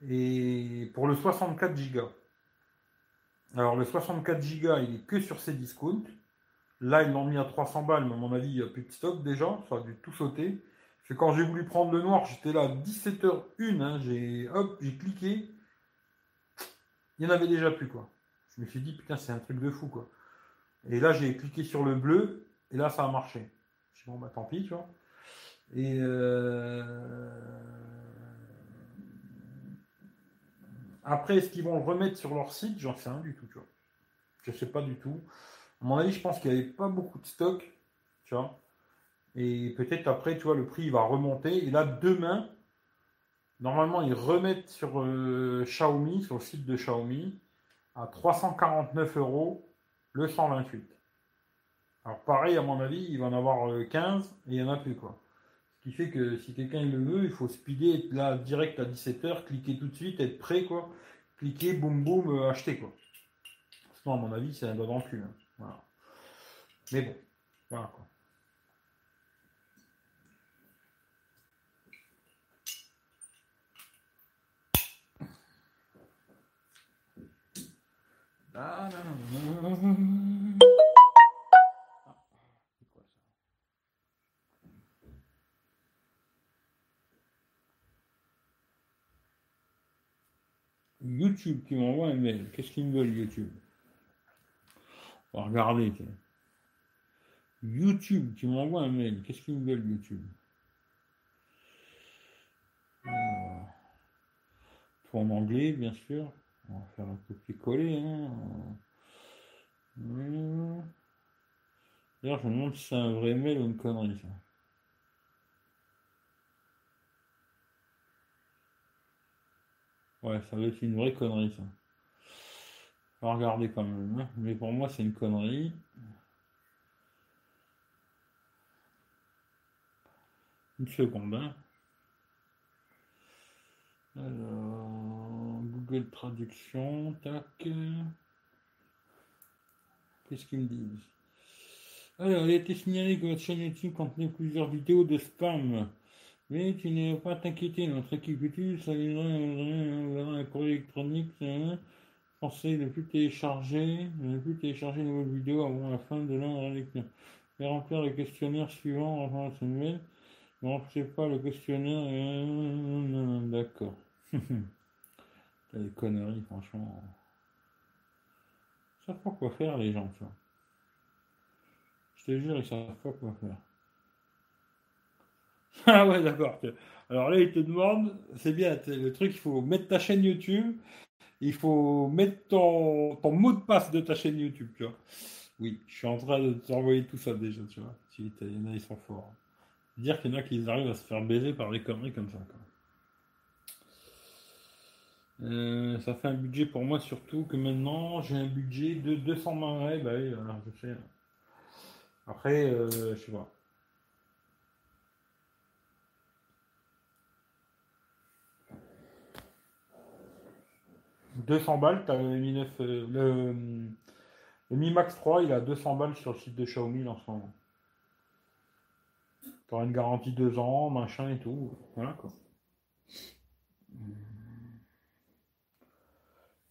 S1: et pour le 64 Go. Alors le 64 Go, il est que sur Cdiscount. Là, ils l'ont mis à 300 balles, mais à mon avis, il n'y a plus de stock déjà, ça a dû tout sauter. que quand j'ai voulu prendre le noir, j'étais là à 17h01, hein, j'ai hop, j'ai cliqué, il n'y en avait déjà plus, quoi. Je me suis dit, putain, c'est un truc de fou, quoi. Et là, j'ai cliqué sur le bleu, et là, ça a marché. Bon, bah tant pis, tu vois. Et euh, après, est-ce qu'ils vont le remettre sur leur site? J'en sais rien du tout, tu vois. Je sais pas du tout. À mon avis, je pense qu'il n'y avait pas beaucoup de stock, tu vois. Et peut-être après, tu vois, le prix va remonter. Et là, demain, normalement, ils remettent sur euh, Xiaomi, sur le site de Xiaomi, à 349 euros le 128. Alors pareil, à mon avis, il va en avoir 15 euh, et il n'y en a plus, quoi. Ce qui fait que si quelqu'un le veut, il faut speeder, être là direct à 17h, cliquer tout de suite, être prêt, quoi. Cliquer, boum boum, euh, acheter, quoi. Sinon, à mon avis, c'est un doigt dans le cul. Hein. Mais bon, voilà, quoi. YouTube qui m'envoie un mail. Qu'est-ce qu'ils me veulent, YouTube? On va regarder. YouTube qui m'envoie un mail. Qu'est-ce qu'ils me veulent, YouTube? Tout en anglais, bien sûr. On va faire un copier-coller. Hein. D'ailleurs, je me demande si c'est un vrai mail ou une connerie, ça. Ouais, ça va être une vraie connerie, ça. Va regarder quand même. Hein. Mais pour moi, c'est une connerie. Une seconde. Hein. Alors, Google Traduction, tac. Qu'est-ce qu'ils me disent? Alors, il a été signalé que votre chaîne YouTube contenait plusieurs vidéos de spam. Mais tu n'es pas t'inquiéter, notre équipe utilise, ça un courrier électronique, pensez ne plus télécharger, ne plus télécharger une nouvelle vidéo avant la fin de l'an lecture. Et remplir le questionnaire suivant avant la semaine. Ne remplissez pas le questionnaire. D'accord. T'as des conneries, franchement. Ils savent pas quoi faire, les gens, tu vois. Je te jure, ils savent pas quoi faire. Ah ouais, d'accord. Alors là, il te demande, c'est bien, le truc, il faut mettre ta chaîne YouTube, il faut mettre ton, mot de passe de ta chaîne YouTube, tu vois. Oui, je suis en train de t'envoyer tout ça déjà, tu vois. Il y en a, ils sont forts. Dire qu'il y en a qui arrivent à se faire baiser par des conneries comme ça. Euh, ça fait un budget pour moi surtout que maintenant j'ai un budget de 220 ouais, bah oui, je sais. Après, euh, je sais pas. 200 balles, tu le Mi 9, euh, le, Mi Max 3, il a 200 balles sur le site de Xiaomi en ce une garantie 2 ans, machin et tout. Voilà quoi.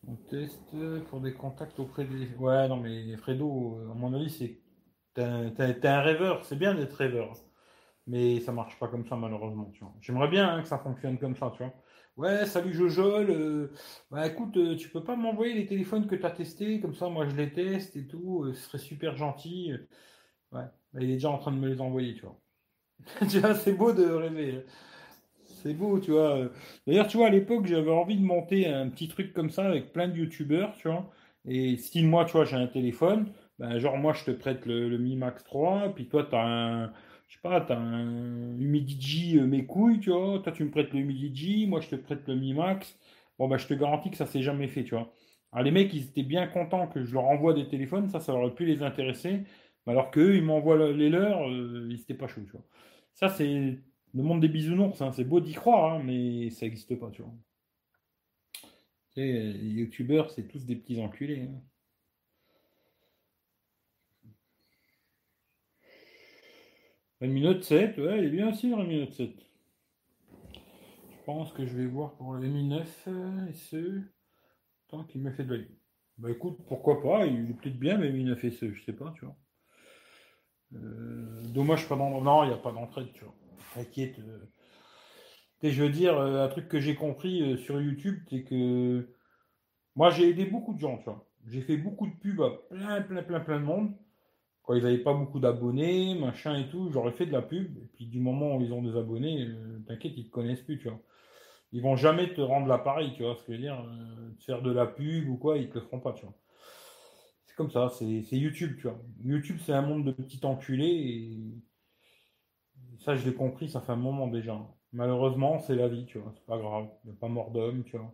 S1: On teste pour des contacts auprès des. Ouais, non, mais Fredo, à mon avis, c'est. T'es un, rêveur, c'est bien d'être rêveur. Mais ça marche pas comme ça, malheureusement, tu vois. J'aimerais bien hein, que ça fonctionne comme ça, tu vois. Ouais, salut Jojol. Euh, bah écoute, euh, tu peux pas m'envoyer les téléphones que tu as testés, comme ça moi je les teste et tout, euh, ce serait super gentil. Ouais, bah, il est déjà en train de me les envoyer, tu vois. tu vois, c'est beau de rêver. C'est beau, tu vois. D'ailleurs, tu vois, à l'époque, j'avais envie de monter un petit truc comme ça avec plein de youtubeurs, tu vois. Et style, moi, tu vois, j'ai un téléphone. Ben, genre, moi, je te prête le, le Mi Max 3, puis toi, tu as un je sais pas, t'as un Humidigi euh, mes couilles, tu vois, toi tu me prêtes le Humidigi, moi je te prête le Mi Max. Bon bah je te garantis que ça s'est jamais fait, tu vois. Alors les mecs, ils étaient bien contents que je leur envoie des téléphones, ça, ça aurait pu les intéresser. Alors qu'eux, ils m'envoient les leurs, euh, ils étaient pas chauds, tu vois. Ça, c'est le monde des bisounours, hein. c'est beau d'y croire, hein, mais ça n'existe pas, tu vois. les youtubeurs, c'est tous des petits enculés. Hein. Redmi Note 7, ouais, il est bien aussi le Redmi Note 7. Je pense que je vais voir pour le Mi 9 et ce. Tant qu'il me fait de valide. Bah écoute, pourquoi pas, il est peut-être bien, mais Mi 9 et ce, je sais pas, tu vois. Euh, dommage pas dans... Non, il n'y a pas d'entrée, tu vois. T'inquiète. Euh... je veux dire, euh, un truc que j'ai compris sur YouTube, c'est que moi j'ai aidé beaucoup de gens, tu vois. J'ai fait beaucoup de pubs à plein, plein, plein, plein de monde. Quand ils n'avaient pas beaucoup d'abonnés, machin et tout, j'aurais fait de la pub. Et puis du moment où ils ont des abonnés, euh, t'inquiète, ils te connaissent plus, tu vois. Ils vont jamais te rendre l'appareil, tu vois ce que je veux dire. Euh, faire de la pub ou quoi, ils te le feront pas, tu vois. C'est comme ça, c'est YouTube, tu vois. YouTube, c'est un monde de petits enculés et ça, je l'ai compris, ça fait un moment déjà. Malheureusement, c'est la vie, tu vois. C'est pas grave. Il n'y a pas mort d'homme, tu vois.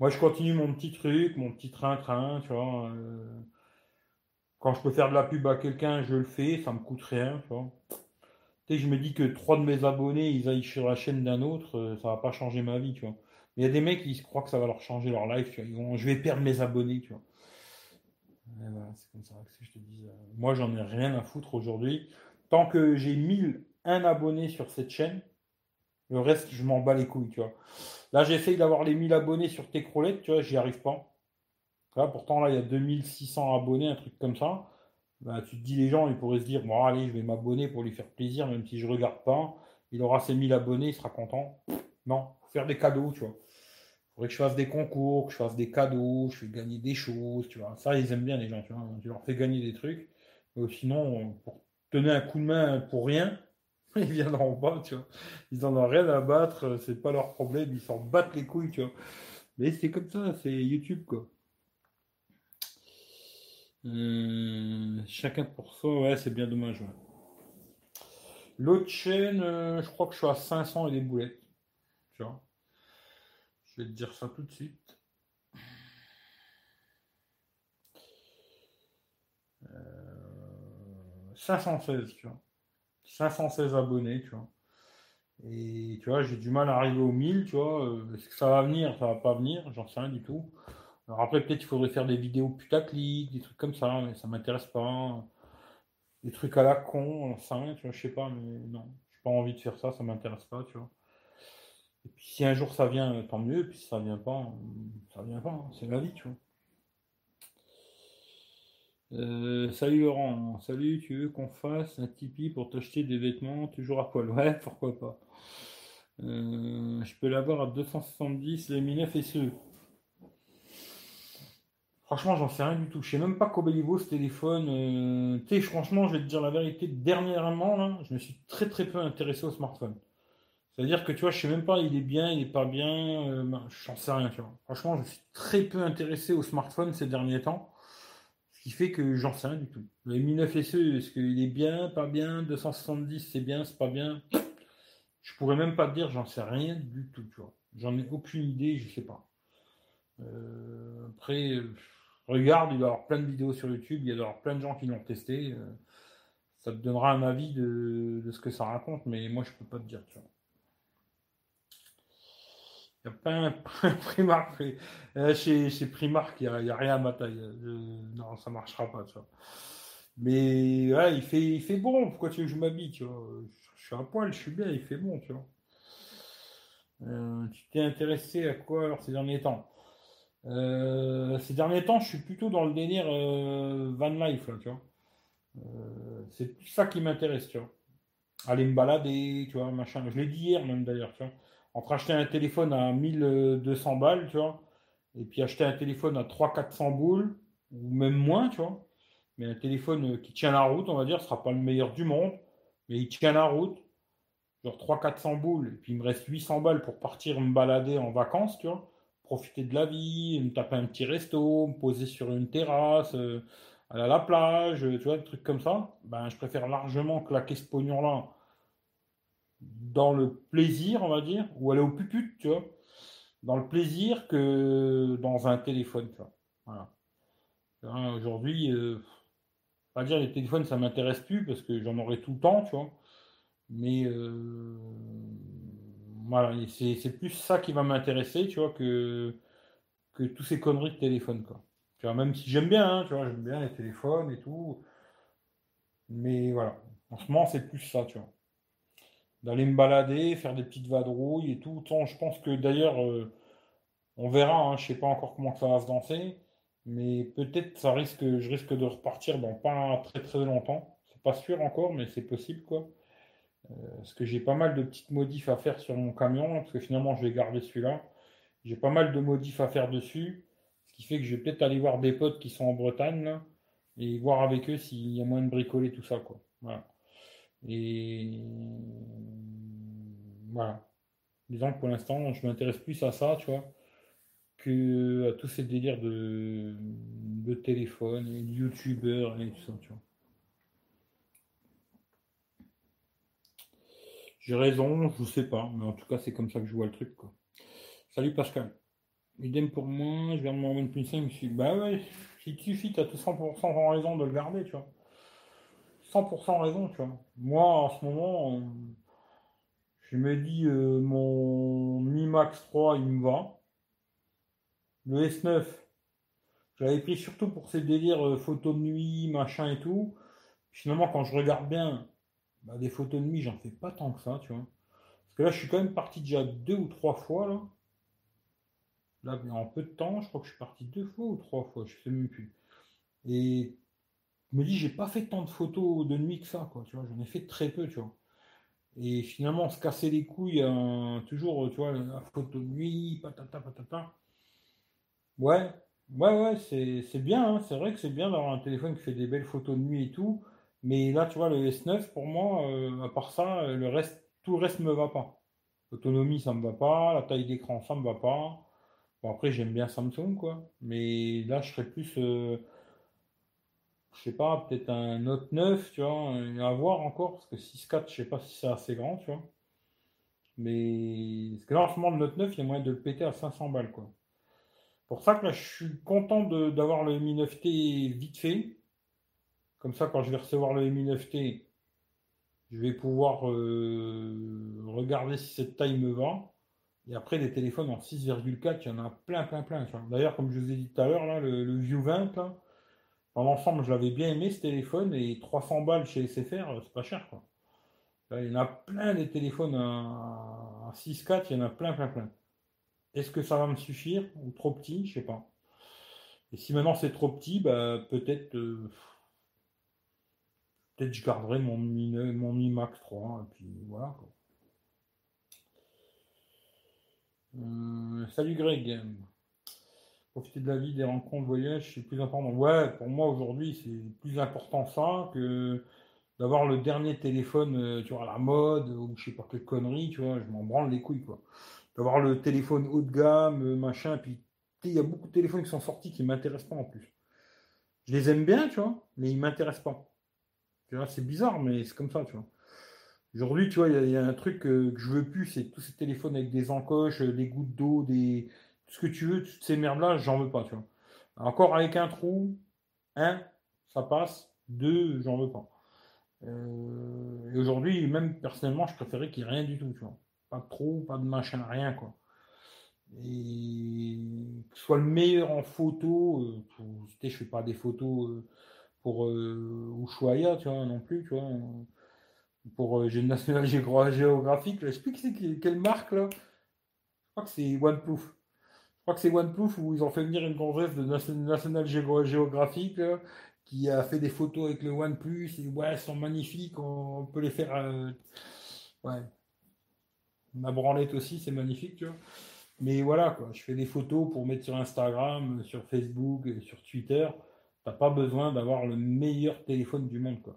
S1: Moi, je continue mon petit truc, mon petit train-train, tu vois. Euh, quand je peux faire de la pub à quelqu'un, je le fais, ça me coûte rien, tu sais, je me dis que trois de mes abonnés, ils aillent sur la chaîne d'un autre, euh, ça va pas changer ma vie, tu vois. Il y a des mecs qui croient que ça va leur changer leur life, je vais perdre mes abonnés, tu vois. c'est comme ça que je te dis. Euh, moi, j'en ai rien à foutre aujourd'hui. Tant que j'ai 1001 abonnés sur cette chaîne, le reste, je m'en bats les couilles. Là, j'essaye d'avoir les 1000 abonnés sur Techroulette, tu vois, j'y arrive pas. Pourtant, là, il y a 2600 abonnés, un truc comme ça. Bah, tu te dis, les gens, ils pourraient se dire, bon, allez, je vais m'abonner pour lui faire plaisir, même si je regarde pas. Il aura ses 1000 abonnés, il sera content. Non, faut faire des cadeaux, tu vois. Il faudrait que je fasse des concours, que je fasse des cadeaux, je fais gagner des choses, tu vois. Ça, ils aiment bien, les gens, tu vois. Tu leur fais gagner des trucs. Sinon, pour tenir un coup de main pour rien, ils viendront pas, tu vois. Ils en ont rien à battre, c'est pas leur problème, ils s'en battent les couilles, tu vois. Mais c'est comme ça, c'est YouTube, quoi. Euh, chacun pour soi, ouais, c'est bien dommage, L'autre chaîne, euh, je crois que je suis à 500 et des boulettes. Tu vois? Je vais te dire ça tout de suite. 516, euh, tu vois. 516 abonnés, tu vois. Et tu vois, j'ai du mal à arriver aux 1000, tu vois. Euh, est-ce que ça va venir? Ça va pas venir J'en sais rien du tout. Alors après, peut-être qu'il faudrait faire des vidéos putaclic, des trucs comme ça, mais ça m'intéresse pas. Des trucs à la con, enfin, tu vois, je sais pas, mais non. J'ai pas envie de faire ça, ça m'intéresse pas, tu vois. Et puis si un jour ça vient, tant mieux. Et puis si ça vient pas, ça vient pas. Hein. C'est la vie, tu vois. Euh, salut Laurent, salut, tu veux qu'on fasse un Tipeee pour t'acheter des vêtements toujours à poil? Ouais, pourquoi pas. Euh, je peux l'avoir à 270 les Mi 9 SE. Franchement, j'en sais rien du tout. Je sais même pas il vaut ce téléphone. Euh, tu sais, franchement, je vais te dire la vérité. Dernièrement, je me suis très très peu intéressé au smartphone. C'est-à-dire que tu vois, je sais même pas, il est bien, il est pas bien. Ben, j'en sais rien, tu. Franchement, je suis très peu intéressé au smartphone ces derniers temps qui fait que j'en sais rien du tout. Le Mi 9 SE, est-ce qu'il est bien, pas bien? 270, c'est bien, c'est pas bien? Je pourrais même pas te dire, j'en sais rien du tout, tu vois. J'en ai aucune idée, je sais pas. Euh, après, regarde, il doit y avoir plein de vidéos sur YouTube, il y a avoir plein de gens qui l'ont testé. Euh, ça te donnera un avis de, ce que ça raconte, mais moi je peux pas te dire, tu vois. Il n'y a pas un, Primark. Euh, chez, chez Primark, il n'y a, rien à ma taille. non, ça marchera pas, tu vois. Mais il fait, il fait bon. Pourquoi tu veux que je m'habille, Je suis à poil, je suis bien, il fait bon, tu vois. Euh, tu t'es intéressé à quoi alors ces derniers temps? Euh, Ces derniers temps, je suis plutôt dans le délire van life, tu vois. c'est tout ça qui m'intéresse, tu vois. Aller me balader, tu vois, machin. Je l'ai dit hier même d'ailleurs, tu vois entre acheter un téléphone à 1200 balles, tu vois, et puis acheter un téléphone à 300-400 boules, ou même moins, tu vois, mais un téléphone qui tient la route, on va dire, ce sera pas le meilleur du monde, mais il tient la route, genre 300-400 boules, et puis il me reste 800 balles pour partir me balader en vacances, tu vois, profiter de la vie, me taper un petit resto, me poser sur une terrasse, euh, aller à la plage, tu vois, des trucs comme ça, ben, je préfère largement claquer ce pognon-là dans le plaisir, on va dire, ou aller au puput, tu vois, dans le plaisir que dans un téléphone, tu vois. Voilà. Aujourd'hui, euh, pas dire les téléphones, ça m'intéresse plus parce que j'en aurai tout le temps, tu vois. Mais euh, c'est plus ça qui va m'intéresser, tu vois, que, que tous ces conneries de téléphone, quoi. Tu vois, même si j'aime bien, hein, tu vois, j'aime bien les téléphones et tout. Mais voilà, en ce moment, c'est plus ça, tu vois d'aller me balader, faire des petites vadrouilles et tout. je pense que d'ailleurs, euh, on verra, hein, je sais pas encore comment ça va se danser, mais peut-être ça risque, je risque de repartir dans pas très très longtemps. C'est pas sûr encore, mais c'est possible quoi. Euh, parce que j'ai pas mal de petites modifs à faire sur mon camion, parce que finalement je vais garder celui-là. J'ai pas mal de modifs à faire dessus, Ce qui fait que je vais peut-être aller voir des potes qui sont en Bretagne, et voir avec eux s'il y a moyen de bricoler tout ça, quoi. Voilà. Et voilà. Disons que pour l'instant, je m'intéresse plus à ça, tu vois, que à tous ces délires de, de téléphone, et de youtubeurs et tout ça. J'ai raison, je sais pas, mais en tout cas, c'est comme ça que je vois le truc, quoi. Salut Pascal. Idem pour moi, je viens de mon OnePlus 5, je me suis bah ouais, si tu suffit, tu as tout 100% raison de le garder, tu vois. 100% raison, tu vois. Moi, en ce moment, je me dis, euh, mon Mi Max 3, il me va. Le S9, j'avais pris surtout pour ces délires euh, photos de nuit, machin et tout. Finalement, quand je regarde bien, bah, des photos de nuit, j'en fais pas tant que ça, tu vois. Parce que là, je suis quand même parti déjà deux ou trois fois, là. Là, en peu de temps, je crois que je suis parti deux fois ou trois fois, je sais même plus. Et je me dis, j'ai pas fait tant de photos de nuit que ça, quoi, tu vois, j'en ai fait très peu, tu vois. Et finalement, se casser les couilles, toujours, tu vois, la photo de nuit, patata, patata. Ouais, ouais, ouais, c'est bien, hein. c'est vrai que c'est bien d'avoir un téléphone qui fait des belles photos de nuit et tout. Mais là, tu vois, le S9, pour moi, euh, à part ça, le reste, tout le reste me va pas. L'autonomie, ça me va pas. La taille d'écran, ça me va pas. Bon, après, j'aime bien Samsung, quoi. Mais là, je serais plus. Euh, je sais pas, peut-être un Note 9, tu vois, à voir encore, parce que 6.4, je sais pas si c'est assez grand, tu vois. Mais. Parce que là, en ce moment, le Note 9, il y a moyen de le péter à 500 balles, quoi. Pour ça que là, je suis content d'avoir le Mi 9T vite fait. Comme ça, quand je vais recevoir le Mi 9T, je vais pouvoir euh, regarder si cette taille me va. Et après, les téléphones en 6,4, il y en a plein, plein, plein. D'ailleurs, comme je vous ai dit tout à l'heure, le, le View 20, là, dans l'ensemble, je l'avais bien aimé ce téléphone et 300 balles chez SFR, euh, c'est pas cher. Quoi. il y en a plein des téléphones à, 6,4, il y en a plein, plein, plein. Est-ce que ça va me suffire ou trop petit? Je sais pas. Et si maintenant c'est trop petit, bah, peut-être euh, peut-être je garderai mon Mi, mon Mi Max 3 et puis voilà. Quoi. Euh, salut Greg. Profiter de la vie, des rencontres, voyages, c'est plus important. Ouais, pour moi aujourd'hui, c'est plus important ça que d'avoir le dernier téléphone, euh, tu vois, à la mode, ou je sais pas quelle connerie, tu vois, je m'en branle les couilles, quoi. D'avoir le téléphone haut de gamme, euh, machin, puis il y a beaucoup de téléphones qui sont sortis qui m'intéressent pas en plus. Je les aime bien, tu vois, mais ils m'intéressent pas. C'est bizarre, mais c'est comme ça, tu vois. Aujourd'hui, tu vois, il y, a un truc que je veux plus, c'est tous ces téléphones avec des encoches, des gouttes d'eau, des. Tout ce que tu veux, toutes ces merdes-là, j'en veux pas, tu vois. Encore avec un trou, un, ça passe, deux, j'en veux pas. Euh, et aujourd'hui, même personnellement, je préférais qu'il n'y ait rien du tout, tu vois. Pas de trou, pas de machin, rien, quoi. Et que ce soit le meilleur en photo, euh, je fais pas des photos euh, pour euh, Ushuaïa, tu vois, non plus, tu vois pour euh, National Géographique. Je sais plus quelle marque là. Je crois que c'est OnePlus. Je crois que c'est OnePlus où ils ont fait venir une gonzesse de National Géographique qui a fait des photos avec le OnePlus et ouais, elles sont magnifiques. On, peut les faire. Euh, ouais. Ma branlette aussi, c'est magnifique, tu vois. Mais voilà, quoi. Je fais des photos pour mettre sur Instagram, sur Facebook, sur Twitter. T'as pas besoin d'avoir le meilleur téléphone du monde, quoi.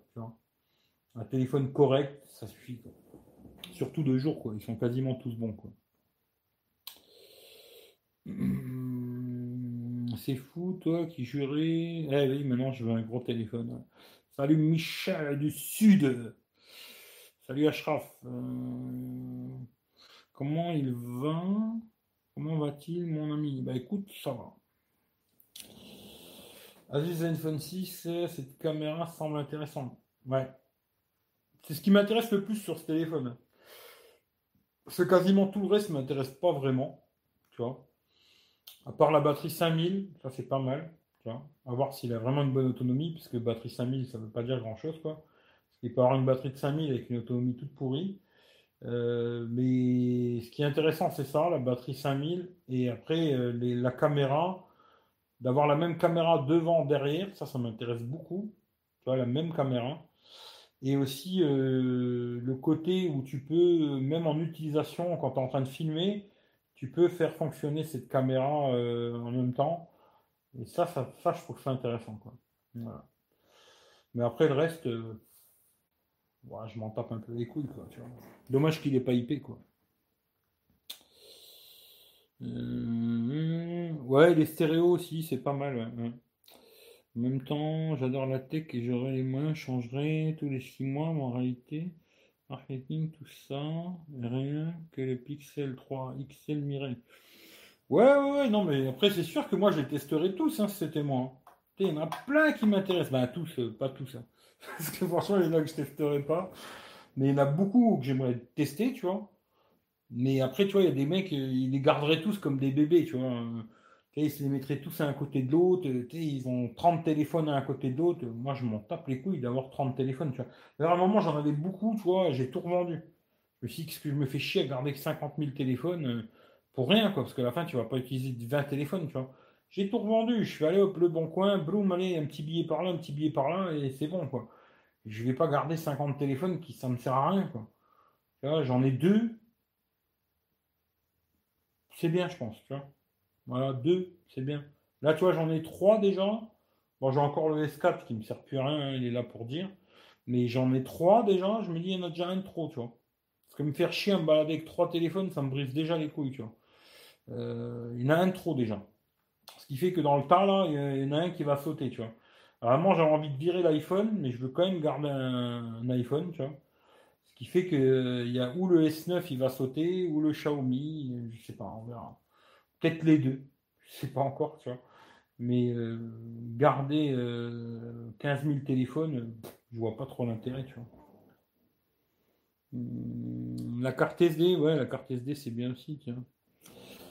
S1: Un téléphone correct, ça suffit. Surtout de jour, quoi. Ils sont quasiment tous bons. C'est fou, toi, qui jurais. Eh oui, maintenant je veux un gros téléphone. Salut Michel du Sud. Salut Ashraf. Euh, comment il va? Comment va-t-il, mon ami? Bah écoute, ça va. Asus Zenfone 6, cette caméra semble intéressante. Ouais. C'est ce qui m'intéresse le plus sur ce téléphone. Parce que quasiment tout le reste ne m'intéresse pas vraiment. Tu vois. À part la batterie 5000, ça c'est pas mal. Tu. À voir s'il a vraiment une bonne autonomie, puisque batterie 5000, ça ne veut pas dire grand chose. Quoi. Parce qu'il peut avoir une batterie de 5000 avec une autonomie toute pourrie. Euh, mais ce qui est intéressant, c'est ça, la batterie 5000. Et après, euh, la caméra, d'avoir la même caméra devant, derrière, ça, ça m'intéresse beaucoup. Tu vois, la même caméra et aussi euh, le côté où tu peux, même en utilisation, quand tu es en train de filmer, tu peux faire fonctionner cette caméra euh, en même temps. Et ça, ça, ça, je trouve ça intéressant, quoi. Mais après, le reste, euh, je m'en tape un peu les couilles, quoi. Dommage qu'il n'ait pas IP, quoi. Ouais, les stéréos aussi, c'est pas mal. En même temps, j'adore la tech et j'aurais les moyens, je changerais tous les 6 mois, mais en réalité, marketing, tout ça, rien que le Pixel 3 XL Mirai. Ouais, ouais, ouais, non, mais après, c'est sûr que moi, je les testerai tous, hein, si c'était moi. Il y en a plein qui m'intéressent. Ben, tous, euh, pas tous. Hein. Parce que franchement, il y en a que je testerai pas. Mais il y en a beaucoup que j'aimerais tester, tu vois. Mais après, tu vois, il y a des mecs, euh, ils les garderaient tous comme des bébés, tu vois. Ils se les mettraient tous à un côté de l'autre. Ils ont 30 téléphones à un côté de l'autre. Moi, je m'en tape les couilles d'avoir 30 téléphones. Tu vois. À un moment, j'en avais beaucoup, tu vois. J'ai tout revendu. Je me suis que je me fais chier à garder 50 000 téléphones euh, pour rien, quoi. Parce qu'à la fin, tu vas pas utiliser 20 téléphones, tu vois. J'ai tout revendu. Je suis allé hop, le bon coin, bloom, allez, un petit billet par là, un petit billet par là, et c'est bon, quoi. Je vais pas garder 50 téléphones qui ça me sert à rien, j'en ai deux. C'est bien, je pense, tu vois. Voilà, deux, c'est bien. Là, tu vois, j'en ai trois déjà. Bon, j'ai encore le S4 qui me sert plus à rien, hein, il est là pour dire. Mais j'en ai trois déjà, je me dis, il y en a déjà un trop, tu vois. Parce que me faire chier à me balader avec trois téléphones, ça me brise déjà les couilles, tu vois. Euh, il y en a un de trop déjà. Ce qui fait que dans le tas, là, il y en a un qui va sauter, tu vois. Vraiment, j'ai envie de virer l'iPhone, mais je veux quand même garder un, iPhone, tu vois. Ce qui fait que euh, il y a ou le S9 il va sauter, ou le Xiaomi, je sais pas, on verra. Peut-être les deux. Je sais pas encore, tu vois. Mais euh, garder 15 euh, 000 téléphones, je vois pas trop l'intérêt, tu vois. Hum, la carte SD, ouais, la carte SD, c'est bien aussi, tiens.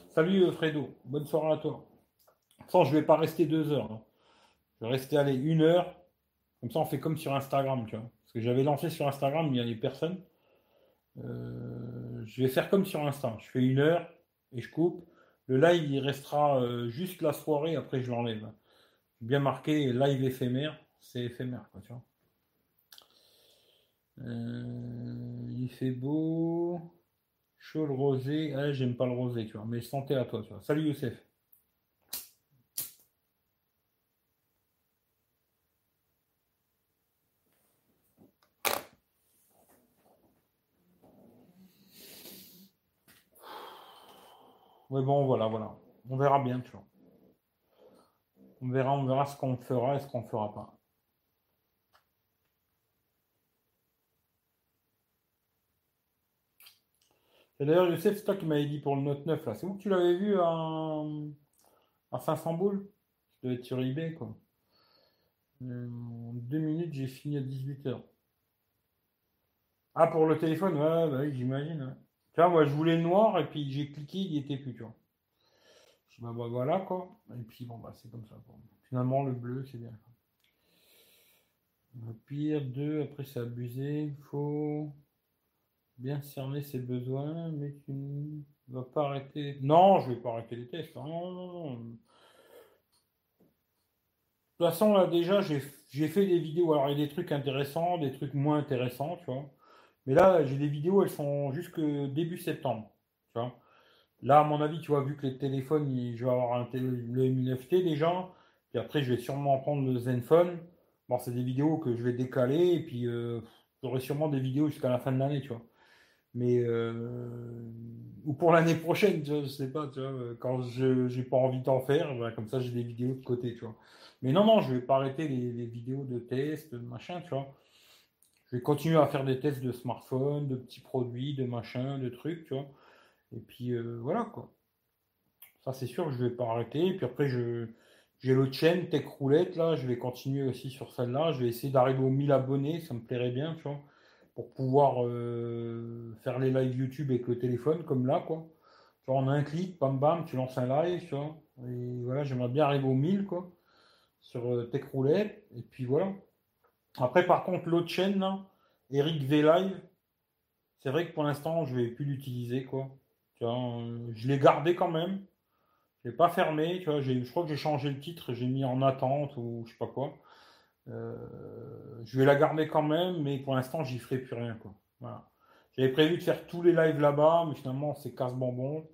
S1: Salut euh, Fredo, bonne soirée à toi. Sans, je vais pas rester deux heures. Hein. Je vais rester aller une heure. Comme ça, on fait comme sur Instagram, tu vois. Parce que j'avais lancé sur Instagram, il n'y avait personne. je vais faire comme sur Insta. Je fais une heure et je coupe. Le live, il restera euh, juste la soirée, après je l'enlève. Bien marqué, live éphémère, c'est éphémère, quoi, tu vois. Euh, il fait beau. Chaud le rosé. Ah, j'aime pas le rosé, tu vois. Mais santé à toi, tu vois. Salut Youssef. Mais bon, voilà, voilà. On verra bien, tu vois. On verra, on verra ce qu'on fera et ce qu'on ne fera pas. Et d'ailleurs, je sais, c'est toi qui m'avais dit pour le Note 9, là. C'est où que tu l'avais vu à, à 500 boules? Ça doit être sur eBay, quoi. Euh, en deux minutes, j'ai fini à 18h. Ah, pour le téléphone? Ouais, bah oui, j'imagine. Moi, je voulais le noir, et puis j'ai cliqué, il n'y était plus, tu vois. Je me bah, voilà, quoi. Et puis, bon, bah, c'est comme ça. Finalement, le bleu, c'est bien. Le pire, deux, après, c'est abusé. Il faut bien cerner ses besoins, mais tu ne vas pas arrêter. Non, je vais pas arrêter les tests. Non, non, non. De toute façon, là, déjà, j'ai fait des vidéos. Alors, il y a des trucs intéressants, des trucs moins intéressants, tu vois. Mais là, j'ai des vidéos, elles sont jusque début septembre. Tu vois. Là, à mon avis, tu vois, vu que les téléphones, je vais avoir le Mi 9T déjà, puis après, je vais sûrement prendre le Zenfone. Bon, c'est des vidéos que je vais décaler, et puis euh, j'aurai sûrement des vidéos jusqu'à la fin de l'année, tu vois. Mais, euh, ou pour l'année prochaine, tu vois, je sais pas, tu vois, quand je n'ai pas envie d'en faire, ben, comme ça, j'ai des vidéos de côté, tu vois. Mais non, non, je vais pas arrêter les, les vidéos de test, machin, tu vois continuer à faire des tests de smartphone, de petits produits, de machin, de trucs, tu vois. Et puis euh, voilà quoi. Ça c'est sûr, je vais pas arrêter. Et puis après, je j'ai l'autre chaîne Tech Roulette là, je vais continuer aussi sur celle-là. Je vais essayer d'arriver aux 1000 abonnés, ça me plairait bien, tu vois, pour pouvoir euh, faire les lives YouTube avec le téléphone comme là quoi. Tu vois, en un clic, bam bam, tu lances un live, tu vois. Et voilà, j'aimerais bien arriver aux 1000 quoi sur euh, Tech Roulette. Et puis voilà. Après, par contre, l'autre chaîne, Eric V Live, c'est vrai que pour l'instant, je vais plus l'utiliser, quoi. Tu vois, euh, je l'ai gardé quand même. Je l'ai pas fermé, tu vois. Je crois que j'ai changé le titre, j'ai mis en attente ou je sais pas quoi. Euh, je vais la garder quand même, mais pour l'instant, j'y ferai plus rien, quoi. Voilà. J'avais prévu de faire tous les lives là-bas, mais finalement, c'est casse-bonbon.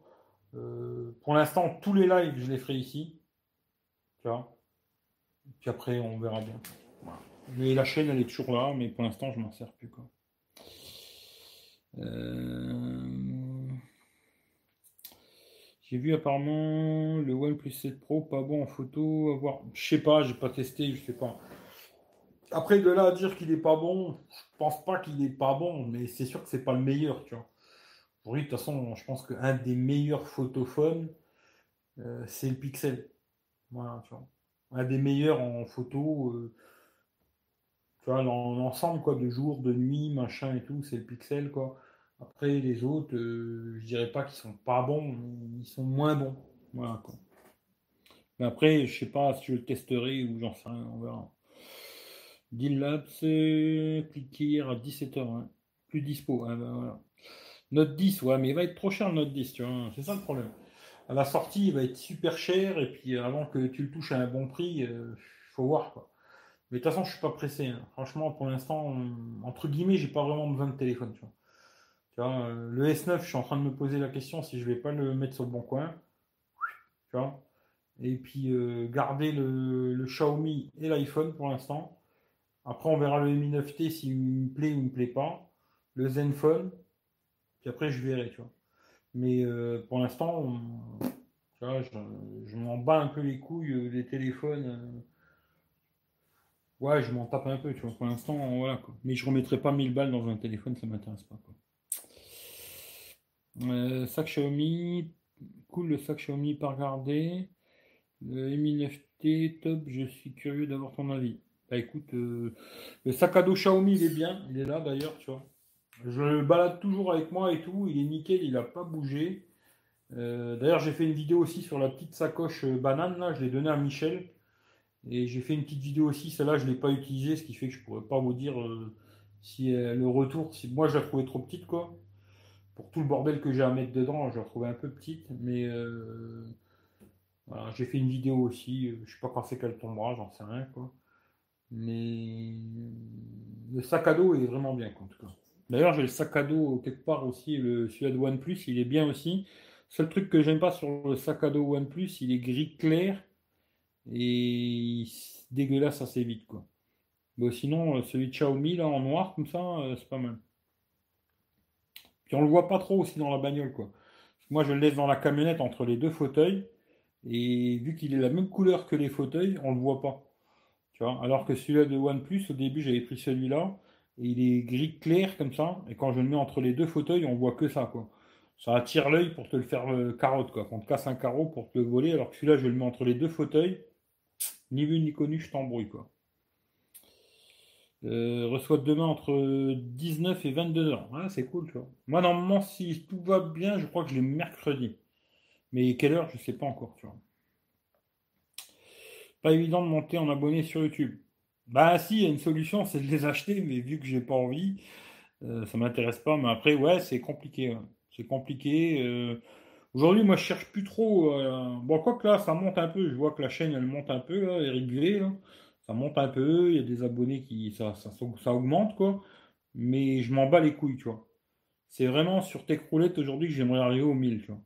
S1: Euh, pour l'instant, tous les lives, je les ferai ici. Tu vois Puis après, on verra bien. Mais la chaîne, elle est toujours là, mais pour l'instant, je m'en sers plus. Quoi. Euh, j'ai vu apparemment le OnePlus 7 Pro pas bon en photo. Avoir... Je sais pas, j'ai pas testé, je sais pas. Après, de là à dire qu'il est pas bon, je pense pas qu'il est pas bon, mais c'est sûr que c'est pas le meilleur, tu vois. Pour lui, de toute façon, je pense qu'un des meilleurs photophones, euh, c'est le Pixel. Voilà, tu vois. Un des meilleurs en photo. Euh, tu vois, l'ensemble quoi, de jour, de nuit, machin et tout, c'est le pixel quoi. Après les autres, euh, je dirais pas qu'ils sont pas bons, ils sont moins bons. Voilà quoi. Mais après, je sais pas si je le testerai ou j'en sais rien, on verra. Deal Labs, cliquer à 17h, hein. plus dispo. Hein, ben. Note 10, ouais, mais il va être trop cher Note 10, tu vois, c'est ça le problème. À la sortie, il va être super cher, et puis avant que tu le touches à un bon prix, il euh, faut voir quoi. Mais de toute façon, je suis pas pressé. Hein. Franchement, pour l'instant, entre guillemets, j'ai pas vraiment besoin de téléphone. Euh, le S9, je suis en train de me poser la question si je vais pas le mettre sur le bon coin. Et puis euh, garder le, Xiaomi et l'iPhone pour l'instant. Après, on verra le Mi 9T s'il me plaît ou me plaît pas. Le Zenfone. Puis après, je verrai. Mais euh, pour l'instant, je, je m'en bats un peu les couilles des téléphones Ouais, je m'en tape un peu, tu vois. Pour l'instant, voilà. Quoi. Mais je remettrai pas 1000 balles dans un téléphone, ça m'intéresse pas. Quoi. Euh, sac Xiaomi, cool le sac Xiaomi par regarder. Le Mi 9T, top, je suis curieux d'avoir ton avis. Bah écoute, euh, le sac à dos Xiaomi, il est bien, il est là d'ailleurs, tu vois. Je le balade toujours avec moi et tout, il est nickel, il n'a pas bougé. Euh, d'ailleurs, j'ai fait une vidéo aussi sur la petite sacoche banane, là, je l'ai donné à Michel. Et j'ai fait une petite vidéo aussi, celle-là je ne l'ai pas utilisée, ce qui fait que je ne pourrais pas vous dire euh, si euh, le retour, si moi je la trouvais trop petite quoi. Pour tout le bordel que j'ai à mettre dedans, je la trouvais un peu petite, mais euh, j'ai fait une vidéo aussi, je ne sais pas quand c'est qu'elle tombera, j'en sais rien quoi. Mais le sac à dos est vraiment bien en tout cas. D'ailleurs j'ai le sac à dos quelque part aussi, le celui de OnePlus, il est bien aussi. Seul truc que j'aime pas sur le sac à dos OnePlus, il est gris clair et dégueulasse assez vite quoi. Bon, sinon, euh, celui de Xiaomi là en noir comme ça, euh, c'est pas mal. Puis on le voit pas trop aussi dans la bagnole quoi. Moi je le laisse dans la camionnette entre les deux fauteuils et vu qu'il est la même couleur que les fauteuils, on le voit pas. Tu vois Alors que celui-là de OnePlus, au début j'avais pris celui-là et il est gris clair comme ça et quand je le mets entre les deux fauteuils, on voit que ça quoi. Ça attire l'œil pour te le faire euh, carotte quoi. Quand on te casse un carreau pour te le voler alors que celui-là je le mets entre les deux fauteuils ni vu ni connu, je t'embrouille quoi. Euh, reçoit demain entre 19 et 22 heures. c'est cool, tu vois. Moi, normalement, si tout va bien, je crois que je l'ai mercredi. Mais quelle heure, je sais pas encore, tu vois. Pas évident de monter en abonné sur YouTube. Bah si, il y a une solution, c'est de les acheter, mais vu que j'ai pas envie, euh, ça m'intéresse pas. Mais après, ouais, c'est compliqué. C'est compliqué. Euh, Aujourd'hui, moi, je cherche plus trop. Euh, bon, quoi que là, ça monte un peu. Je vois que la chaîne, elle monte un peu, là, Eric V, ça monte un peu. Il y a des abonnés qui. Ça, ça, augmente, quoi. Mais je m'en bats les couilles, tu vois. C'est vraiment sur Techroulette aujourd'hui que j'aimerais arriver au 1000, tu vois.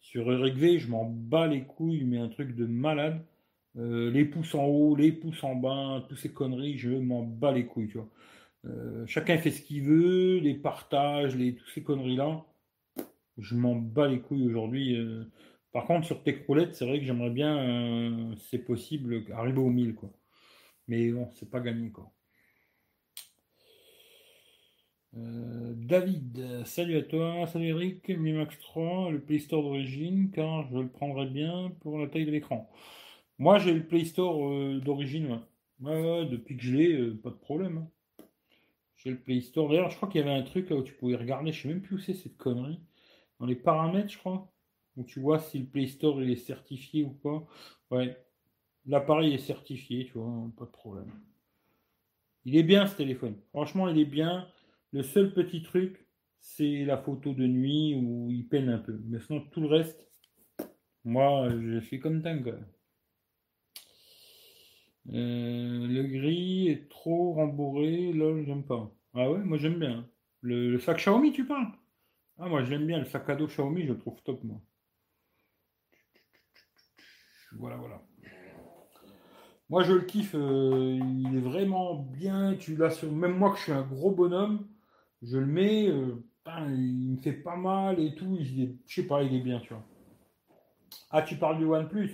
S1: Sur Eric V, je m'en bats les couilles, mais un truc de malade. Euh, les pouces en haut, les pouces en bas, toutes ces conneries, je m'en bats les couilles, tu vois. Euh, chacun fait ce qu'il veut, les partages, les, toutes ces conneries-là je m'en bats les couilles aujourd'hui. Euh. Par contre, sur Techroulette, c'est vrai que j'aimerais bien, euh, c'est possible, arriver au 1000, quoi. Mais bon, c'est pas gagné, quoi. Euh, David, salut à toi, salut Eric, Mi Max 3, le Play Store d'origine, car je le prendrais bien pour la taille de l'écran. Moi, j'ai le Play Store d'origine, ouais. depuis que je l'ai, pas de problème. Hein. J'ai le Play Store. D'ailleurs, je crois qu'il y avait un truc là où tu pouvais regarder, je sais même plus où c'est cette connerie dans les paramètres, je crois, où tu vois si le Play Store il est certifié ou pas. Ouais, l'appareil est certifié, tu vois, pas de problème. Il est bien ce téléphone. Franchement, il est bien. Le seul petit truc, c'est la photo de nuit où il peine un peu. Mais sinon, tout le reste, moi, je suis comme dingue. Euh, le gris est trop rembourré, là, j'aime pas. Ah ouais, moi j'aime bien. Le, le sac Xiaomi, tu parles? Ah, moi j'aime bien le sac à dos Xiaomi, je le trouve top, moi. Voilà, voilà. Moi, je le kiffe. euh, il est vraiment bien. Tu l'as sur... Même moi, que je suis un gros bonhomme, je le mets. euh, putain, il me fait pas mal et tout. Il. Je sais pas, il est bien, tu vois. Ah, tu parles du OnePlus?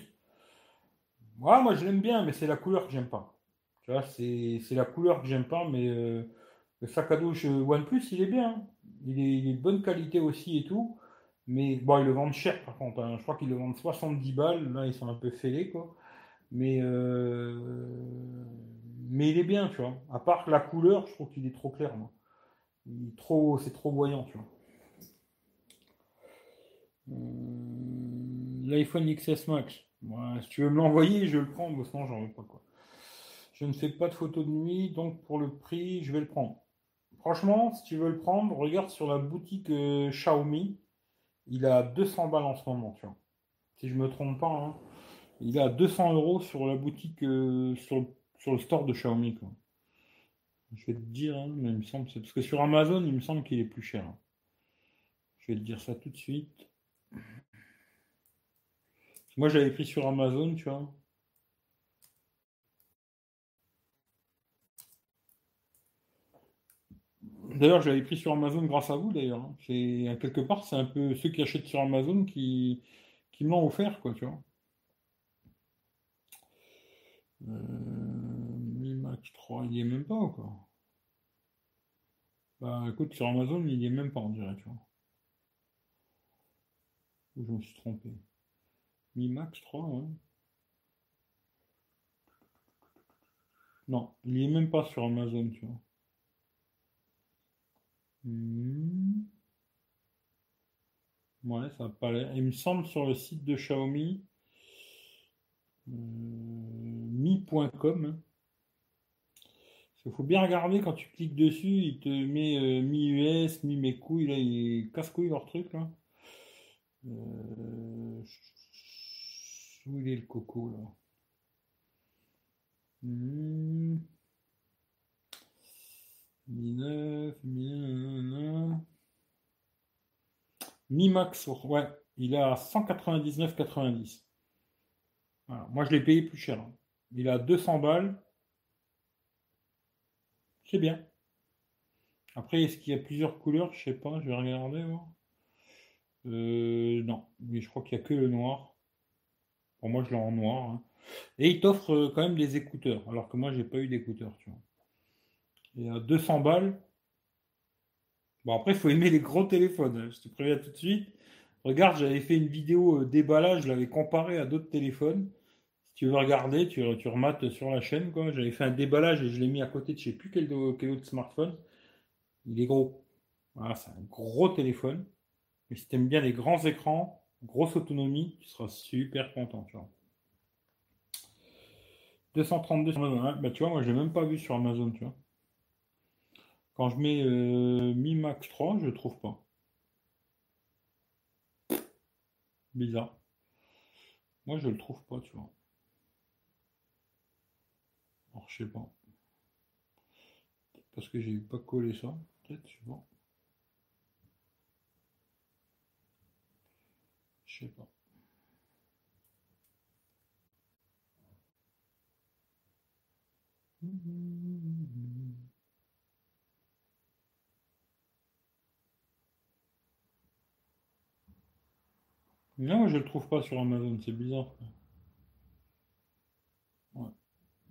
S1: Ouais, moi, je l'aime bien, mais c'est la couleur que j'aime pas. Tu vois, c'est la couleur que j'aime pas, mais euh, le sac à dos OnePlus, il est bien. Il est, de bonne qualité aussi et tout. Mais bon, ils le vendent cher par contre. hein. Je crois qu'ils le vendent 70 balles. Là, ils sont un peu fêlés, quoi. Mais, euh, mais il est bien, tu vois. À part la couleur, je trouve qu'il est trop clair, moi. Trop, c'est trop voyant, tu vois. Euh, L'iPhone XS Max. Si tu veux me l'envoyer, je le prends, sinon, j'en veux pas, quoi. Je ne fais pas de photos de nuit, donc pour le prix, je vais le prendre. Franchement, si tu veux le prendre, regarde sur la boutique euh, Xiaomi. Il a 200 balles en ce moment, tu vois. Si je me trompe pas, hein. Il à 200 euros sur la boutique, euh, sur, le- store de Xiaomi. Je vais te dire, hein, mais il me semble, parce que sur Amazon, il me semble qu'il est plus cher. hein. Je vais te dire ça tout de suite. Moi, j'avais pris sur Amazon, tu vois. D'ailleurs, je l'avais pris sur Amazon grâce à vous, d'ailleurs. C'est, quelque part, c'est un peu ceux qui achètent sur Amazon qui, l'ont offert, quoi, tu vois. Euh, Mi Max 3, il y est même pas, quoi. Bah, écoute, sur Amazon, il y est même pas, on dirait, tu vois. Je me suis trompé. Mi Max 3, ouais. Non, il y est même pas sur Amazon, tu vois. Hmm. Ouais, ça paraît. Il me semble sur le site de Xiaomi, euh, mi.com. Hein. Il faut bien regarder quand tu cliques dessus, il te met euh, mi US, mi mes là, il casse couille leur truc là. Euh, où il est le coco là? Hmm. 19, Mi Max, ouais, il est à 199,90. Moi, je l'ai payé plus cher. Hein. Il a 200 balles. C'est bien. Après, est-ce qu'il y a plusieurs couleurs? Je sais pas, je vais regarder. Euh, non, mais je crois qu'il n'y a que le noir. Pour moi, je l'ai en noir. Hein. Et il t'offre euh, quand même des écouteurs, alors que moi, j'ai pas eu d'écouteurs. Et à 200 balles. Bon, après, il faut aimer les gros téléphones. hein, Je te préviens tout de suite. Regarde, j'avais fait une vidéo euh, déballage, je l'avais comparé à d'autres téléphones. Si tu veux regarder, tu, remates sur la chaîne. J'avais fait un déballage et je l'ai mis à côté de je sais plus quel, quel autre smartphone. Il est gros. Voilà, c'est un gros téléphone. Mais si tu aimes bien les grands écrans, grosse autonomie, tu seras super content, tu vois. 232 sur Amazon. hein. Bah, tu vois, moi, je l'ai même pas vu sur Amazon, tu vois. Quand je mets euh, Mi Max 3, je trouve pas. Bizarre. Moi, je le trouve pas, tu vois. Alors, je sais pas. Parce que j'ai pas collé ça. Peut-être, je sais pas. Je sais pas. Non, je le trouve pas sur Amazon, c'est bizarre.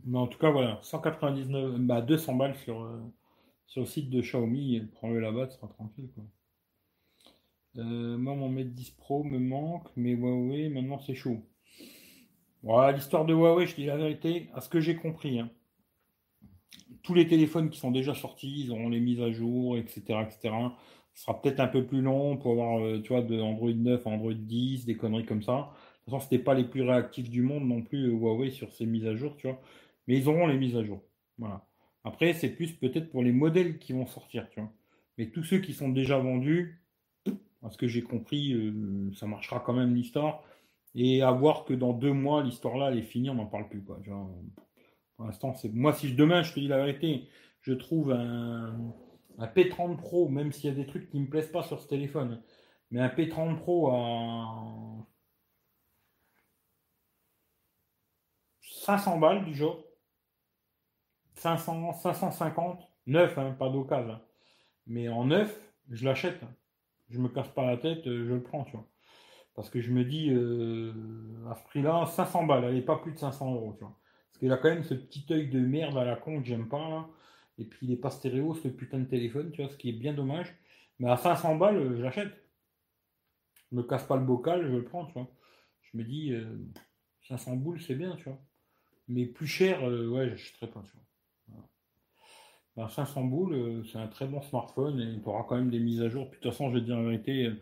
S1: Mais en tout cas, voilà, 199, bah 200 balles sur, euh, sur le site de Xiaomi, prends-le là-bas, tu seras tranquille, quoi. Euh, moi, mon Mate 10 Pro me manque, mais Huawei, maintenant, c'est chaud. Voilà, l'histoire de Huawei, je dis la vérité, à ce que j'ai compris, hein. Tous les téléphones qui sont déjà sortis, ils auront les mises à jour, etc., etc. Ce sera peut-être un peu plus long pour avoir, euh, tu vois, de Android 9 à Android 10, des conneries comme ça. De toute façon, c'était pas les plus réactifs du monde non plus, euh, Huawei, sur ces mises à jour, tu vois. Mais ils auront les mises à jour. Voilà. Après, c'est plus peut-être pour les modèles qui vont sortir, tu vois. Mais tous ceux qui sont déjà vendus, à ce que j'ai compris, euh, ça marchera quand même l'histoire. Et à voir que dans deux mois, l'histoire là, elle est finie, on n'en parle plus, quoi. Tu vois. Pour l'instant, c'est. Moi, si demain, je te dis la vérité, je trouve un, un P30 Pro, même s'il y a des trucs qui me plaisent pas sur ce téléphone, mais un P30 Pro à 500 balles du jour. 500, 550, neuf, hein, pas d'occasion. Mais en neuf, je l'achète. Je me casse pas la tête, euh, je le prends, tu vois. Parce que je me dis, euh, à ce prix-là, 500 balles, elle n'est pas plus de 500 euros, tu vois. Parce qu'il a quand même ce petit œil de merde à la con que j'aime pas, Et puis il n'est pas stéréo, ce putain de téléphone, tu vois, ce qui est bien dommage. Mais à 500 balles, euh, je. Je me casse pas le bocal, je le prends, tu vois. Je me dis, 500 boules, c'est bien, tu vois. Mais plus cher, ouais, j'achèterai pas, tu vois. 500 ben, boules, euh, c'est un très bon smartphone et tu auras quand même des mises à jour. Puis de toute façon, je vais te dire la vérité, euh,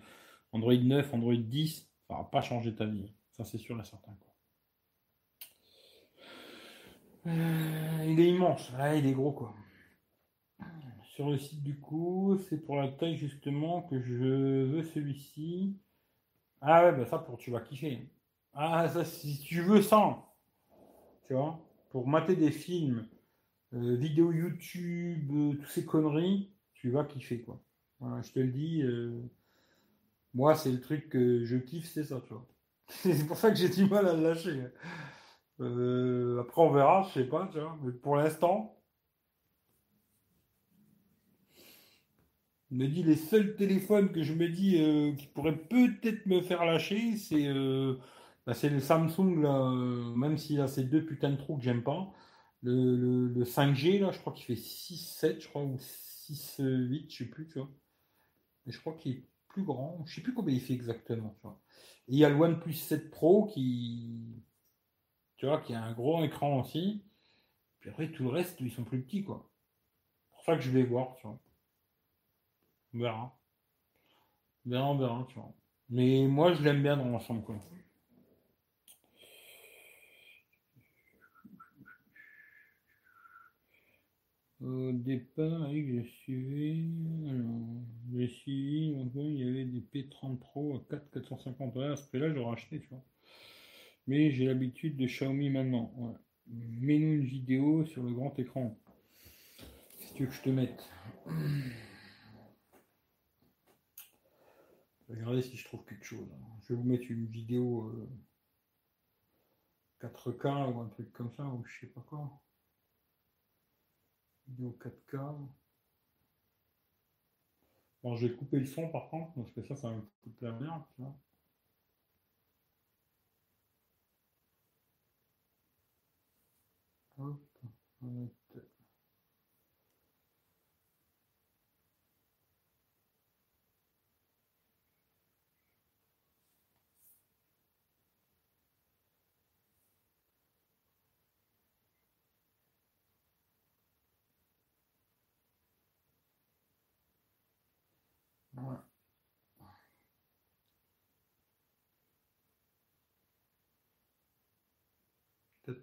S1: Android 9, Android 10, ça va pas changer ta vie. Ça, c'est sûr et certain. Euh, il est immense, il est gros quoi. Sur le site du coup, c'est pour la taille justement que je veux celui-ci. Ah ouais, bah ça pour tu vas kiffer. Ah ça si tu veux ça, tu vois, pour mater des films euh, vidéo YouTube, euh, toutes ces conneries, tu vas kiffer quoi. je te le dis. Euh, moi, c'est le truc que je kiffe, c'est ça, tu vois. c'est pour ça que j'ai du mal à le lâcher. après, on verra, je sais pas, tu vois. Mais pour l'instant, me dit les seuls téléphones que je me dis qui pourraient peut-être me faire lâcher, c'est bah, c'est le Samsung là, même s'il a ces deux putains de trous que j'aime pas. Le, 5G, là, je crois qu'il fait 6-7, je crois, ou 6-8, je sais plus, tu vois. Mais je crois qu'il est plus grand. Je sais plus combien il fait exactement, tu vois. Il y a le OnePlus 7 Pro qui, tu vois, qui a un gros écran aussi. Puis après, tout le reste, ils sont plus petits, quoi. C'est pour ça que je vais voir, tu vois. On verra. On verra, on verra, tu vois. Mais moi, je l'aime bien dans l'ensemble, quoi. Au départ, je suivais, alors, j'ai suivi, il y avait des P30 Pro à 4 450 À ce prix-là, j'aurais acheté, tu vois. Mais j'ai l'habitude de Xiaomi maintenant. Ouais. Mets-nous une vidéo sur le grand écran. Si tu veux que je te mette. Regarder si je trouve quelque chose. Je vais vous mettre une vidéo 4K euh, ou un truc comme ça, ou je sais pas quoi vidéo 4K. Bon, je vais couper le son par contre, parce que ça, ça me coûte la merde. Hop, on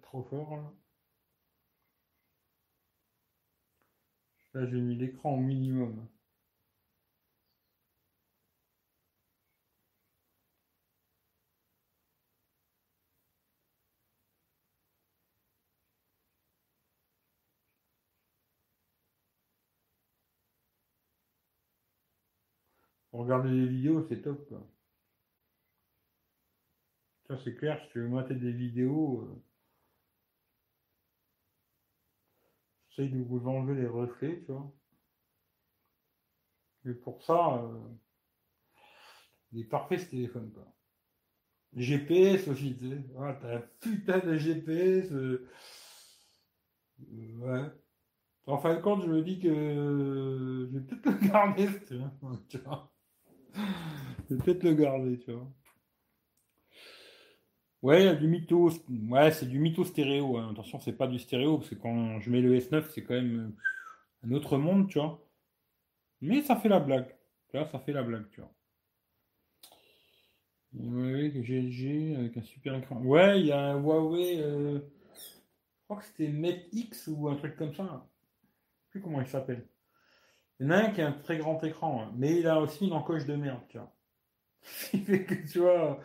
S1: Trop fort là. Là j'ai mis l'écran au minimum. Regarder des vidéos, c'est top. Ça, c'est clair, si tu veux des vidéos, de vous enlever les reflets, tu vois. Mais pour ça, euh, il est parfait ce téléphone, quoi. GPS aussi, tu sais. Ah, t'as un putain de GPS. Euh, ouais. En fin de compte, je me dis que je vais peut-être le garder, tu vois. Je vais peut-être le garder, tu vois. Ouais, du mytho. Ouais, c'est du mytho stéréo. Hein. Attention, c'est pas du stéréo, parce que quand je mets le S9, c'est quand même un autre monde, tu vois. Mais ça fait la blague. Tu vois, ça fait la blague, tu vois. Ouais, GLG avec un super écran. Ouais, il y a un Huawei. Euh, je crois que c'était Mate X ou un truc comme ça. Je sais plus comment il s'appelle. Il y en a un qui a un très grand écran, hein, mais il a aussi une encoche de merde, tu vois. Il fait que, tu vois,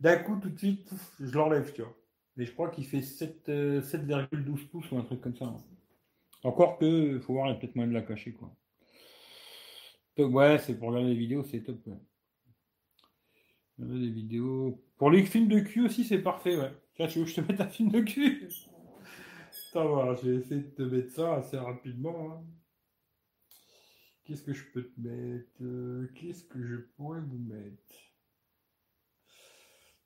S1: d'un coup, tout de suite, je l'enlève, tu vois. Et je crois qu'il fait 7,12 euh, pouces ou un truc comme ça. Hein. Encore que, il faut voir, il y a peut-être moyen de la cacher, quoi. ouais, c'est pour regarder les vidéos, c'est top. Des vidéos. Pour les films de cul aussi, c'est parfait, ouais. Tiens, tu veux que je te mette un film de cul? Ça va, je vais essayer de te mettre ça assez rapidement. Hein. Qu'est-ce que je peux te mettre euh, Qu'est-ce que je pourrais vous mettre?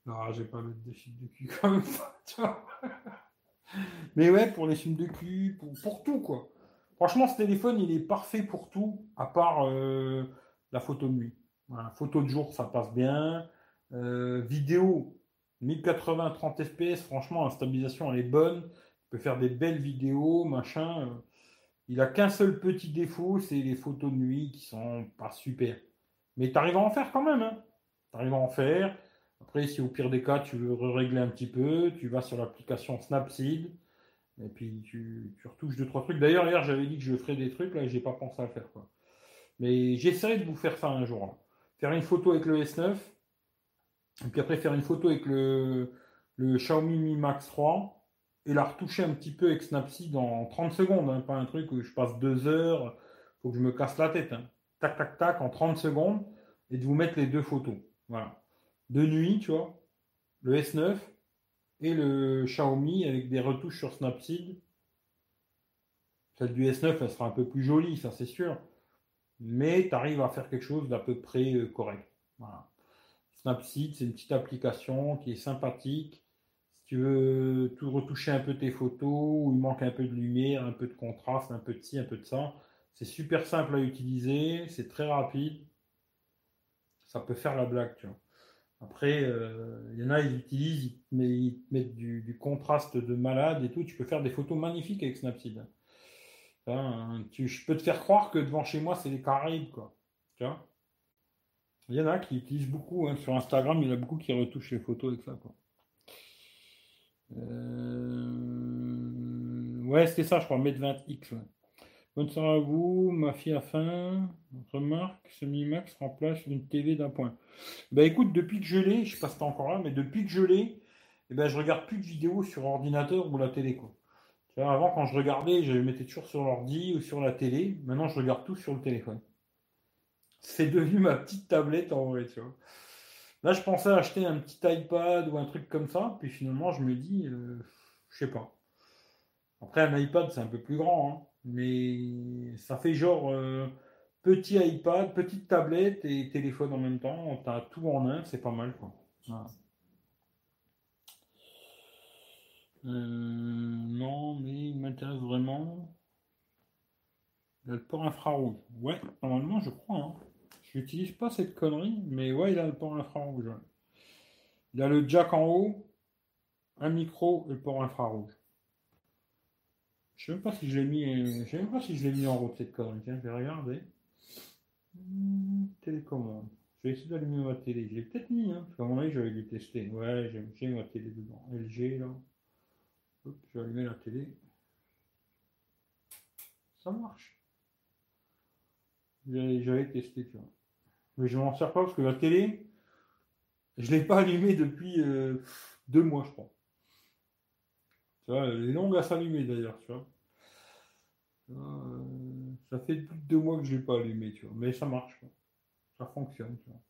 S1: Non, je vais pas mettre des films de cul comme ça, Mais ouais, pour les films de cul, pour, tout, quoi. Franchement, ce téléphone, il est parfait pour tout, à part euh, la photo de nuit. photo de jour, ça passe bien. Euh, vidéo, 1080 30 fps, franchement, la stabilisation elle est bonne. Tu peux faire des belles vidéos, machin. Il a qu'un seul petit défaut, c'est les photos de nuit qui sont pas super. Mais tu arrives à en faire quand même. Hein. Tu arrives à en faire. Après, si au pire des cas, tu veux régler un petit peu, tu vas sur l'application Snapseed. Et puis tu, retouches deux, trois trucs. D'ailleurs, hier, j'avais dit que je ferais des trucs, là, j'ai pas pensé à le faire. Quoi. Mais j'essaierai de vous faire ça un jour. Faire une photo avec le S9, et puis après, faire une photo avec le, Xiaomi Mi Max 3 et la retoucher un petit peu avec Snapseed en 30 secondes. Hein, pas un truc où je passe deux heures, faut que je me casse la tête. Hein. Tac, tac, tac, en 30 secondes et de vous mettre les deux photos. Voilà. De nuit, tu vois, le S9 et le Xiaomi avec des retouches sur Snapseed. Celle du S9, elle sera un peu plus jolie, ça c'est sûr. Mais tu arrives à faire quelque chose d'à peu près euh, correct. Snapseed, c'est une petite application qui est sympathique. Si tu veux tout retoucher un peu tes photos, où il manque un peu de lumière, un peu de contraste, un peu de ci, un peu de ça, c'est super simple à utiliser, c'est très rapide. Ça peut faire la blague, tu vois. Après, euh, il y en a, ils utilisent, ils mettent du, contraste de malade et tout. Tu peux faire des photos magnifiques avec Snapseed. je peux te faire croire que devant chez moi, c'est les Caraïbes, quoi. Tu vois? Il y en a qui utilisent beaucoup. Hein. Sur Instagram, il y en a beaucoup qui retouchent les photos avec ça. Quoi. Euh, ouais, c'était ça, je crois, Mètre 20X. Bonne soirée à vous. Ma fille a faim. Remarque, ce Max remplace une TV d'un point. Bah écoute, depuis que je l'ai, je sais pas encore là, mais depuis que je l'ai, eh ben, je regarde plus de vidéos sur ordinateur ou la télé. Quoi. avant, quand je regardais, je mettais toujours sur l'ordi ou sur la télé. Maintenant, je regarde tout sur le téléphone. C'est devenu ma petite tablette en vrai, tu vois. Là, je pensais acheter un petit iPad ou un truc comme ça, puis finalement, je me dis, euh, je sais pas. Après, un iPad, c'est un peu plus grand, hein, mais ça fait genre euh, petit iPad, petite tablette et téléphone en même temps. T'as tout en un, c'est pas mal, quoi. Euh, non, mais il m'intéresse vraiment. le port infrarouge. Ouais, normalement, je crois. Hein. J'utilise pas cette connerie, mais ouais, il a le port infrarouge. Il a le jack en haut, un micro et le port infrarouge. Je sais même pas si je l'ai mis. Je sais même pas si je l'ai mis en route cette connerie. Tiens, je vais regarder. Hmm, télécommande. Je vais essayer d'allumer ma télé. Je l'ai peut-être mis, hein, parce qu'à mon avis, j'avais dû tester. Ouais, j'ai ma télé dedans. LG là. Je vais allumer la télé. Ça marche. J'avais testé, tu vois. Mais je m'en sers pas parce que la télé, je l'ai pas allumée depuis euh, deux mois, je crois. Elle est longue à s'allumer d'ailleurs, tu vois. Euh, ça fait plus de deux mois que je l'ai pas allumée, tu vois. Mais ça marche, ça fonctionne, tu vois.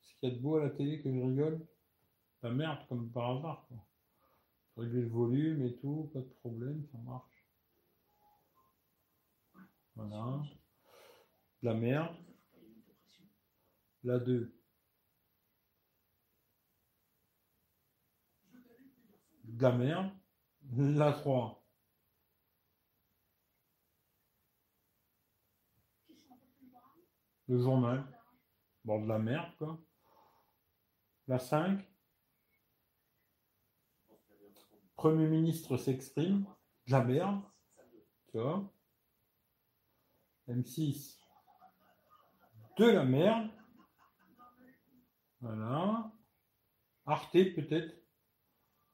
S1: Ce qu'il y a de beau à la télé que je rigole, la merde comme par hasard, quoi. Régler le volume et tout, pas de problème, ça marche. Voilà. La merde. La 2. De la merde. La 3. Le journal. Bon, de la merde, quoi. La 5. Premier ministre s'exprime. De la merde. Tu vois. M6 de la merde. Voilà. Arte peut-être.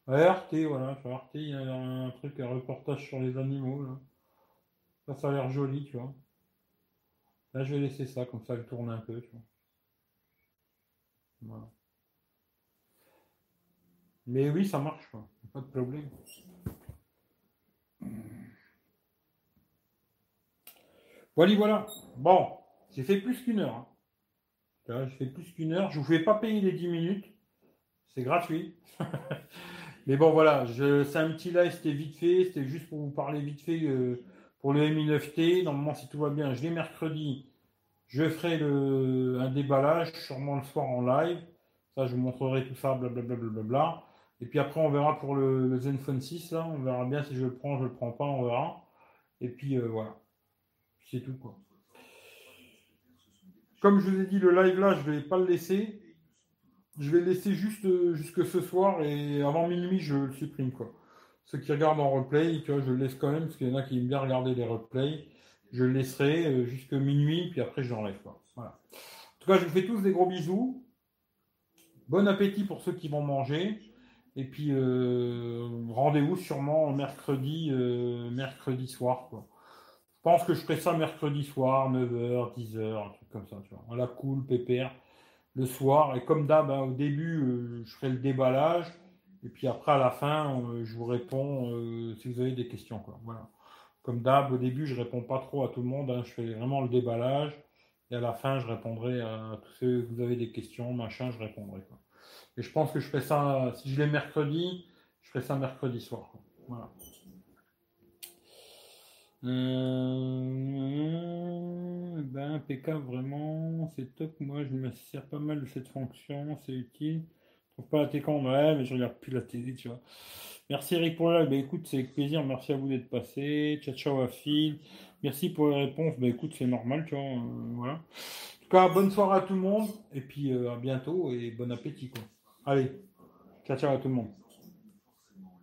S1: Ouais, Arte, voilà. Arte, il y a un truc, un reportage sur les animaux. Là. Ça, ça a l'air joli, tu vois. Là, je vais laisser ça, comme ça, elle tourne un peu. Voilà. Mais oui, ça marche. Pas de problème. Voilà, voilà. Bon. J'ai fait plus qu'une heure. Hein. je fais plus qu'une heure. Je ne vous fais pas payer les 10 minutes. C'est gratuit. Mais bon, voilà, c'est un petit live, c'était vite fait. C'était juste pour vous parler vite fait euh, pour le Mi9T. Normalement, si tout va bien, je l'ai mercredi. Je ferai le, un déballage, sûrement le soir en live. Ça, je vous montrerai tout ça, blablabla. Bla, bla, bla, et puis après, on verra pour le, Zenfone 6. Là, on verra bien si je le prends, je le prends pas, on verra. Et puis euh, voilà. C'est tout quoi. Comme je vous ai dit, le live là, je ne vais pas le laisser. Je vais le laisser juste euh, jusque ce soir et avant minuit, je le supprime quoi. Ceux qui regardent en replay, tu vois, je le laisse quand même parce qu'il y en a qui aiment bien regarder les replays. Je le laisserai euh, jusque minuit, puis après j'enlève. Voilà. En tout cas, je vous fais tous des gros bisous. Bon appétit pour ceux qui vont manger. Et puis euh, rendez-vous sûrement mercredi, mercredi soir. Je pense que je ferai ça mercredi soir, 9h, 10h, un truc comme ça, vois. la cool, pépère, le soir. Et comme d'hab, hein, au début, euh, je ferai le déballage. Et puis après, à la fin, euh, je vous réponds euh, si vous avez des questions. Voilà. Comme d'hab, au début, je réponds pas trop à tout le monde. Hein. je fais vraiment le déballage. Et à la fin, je répondrai à tous ceux que vous avez des questions, machin, je répondrai. Et je pense que je ferai ça, si je l'ai mercredi, je ferai ça mercredi soir. Voilà. Euh, ben, PK, vraiment, c'est top. Moi, je me sers pas mal de cette fonction, c'est utile. Trouve pas la ouais, mais je regarde plus la télé, tu vois. Merci Eric pour là. Ben, écoute, c'est avec plaisir. Merci à vous d'être passé. Ciao, ciao à Phil. Merci pour les réponses. Ben, écoute, c'est normal, tu vois. Euh, voilà. En tout cas, bonne soirée à tout le monde. Et puis, euh, à bientôt et bon appétit, quoi. Allez, ciao, ciao à tout le monde.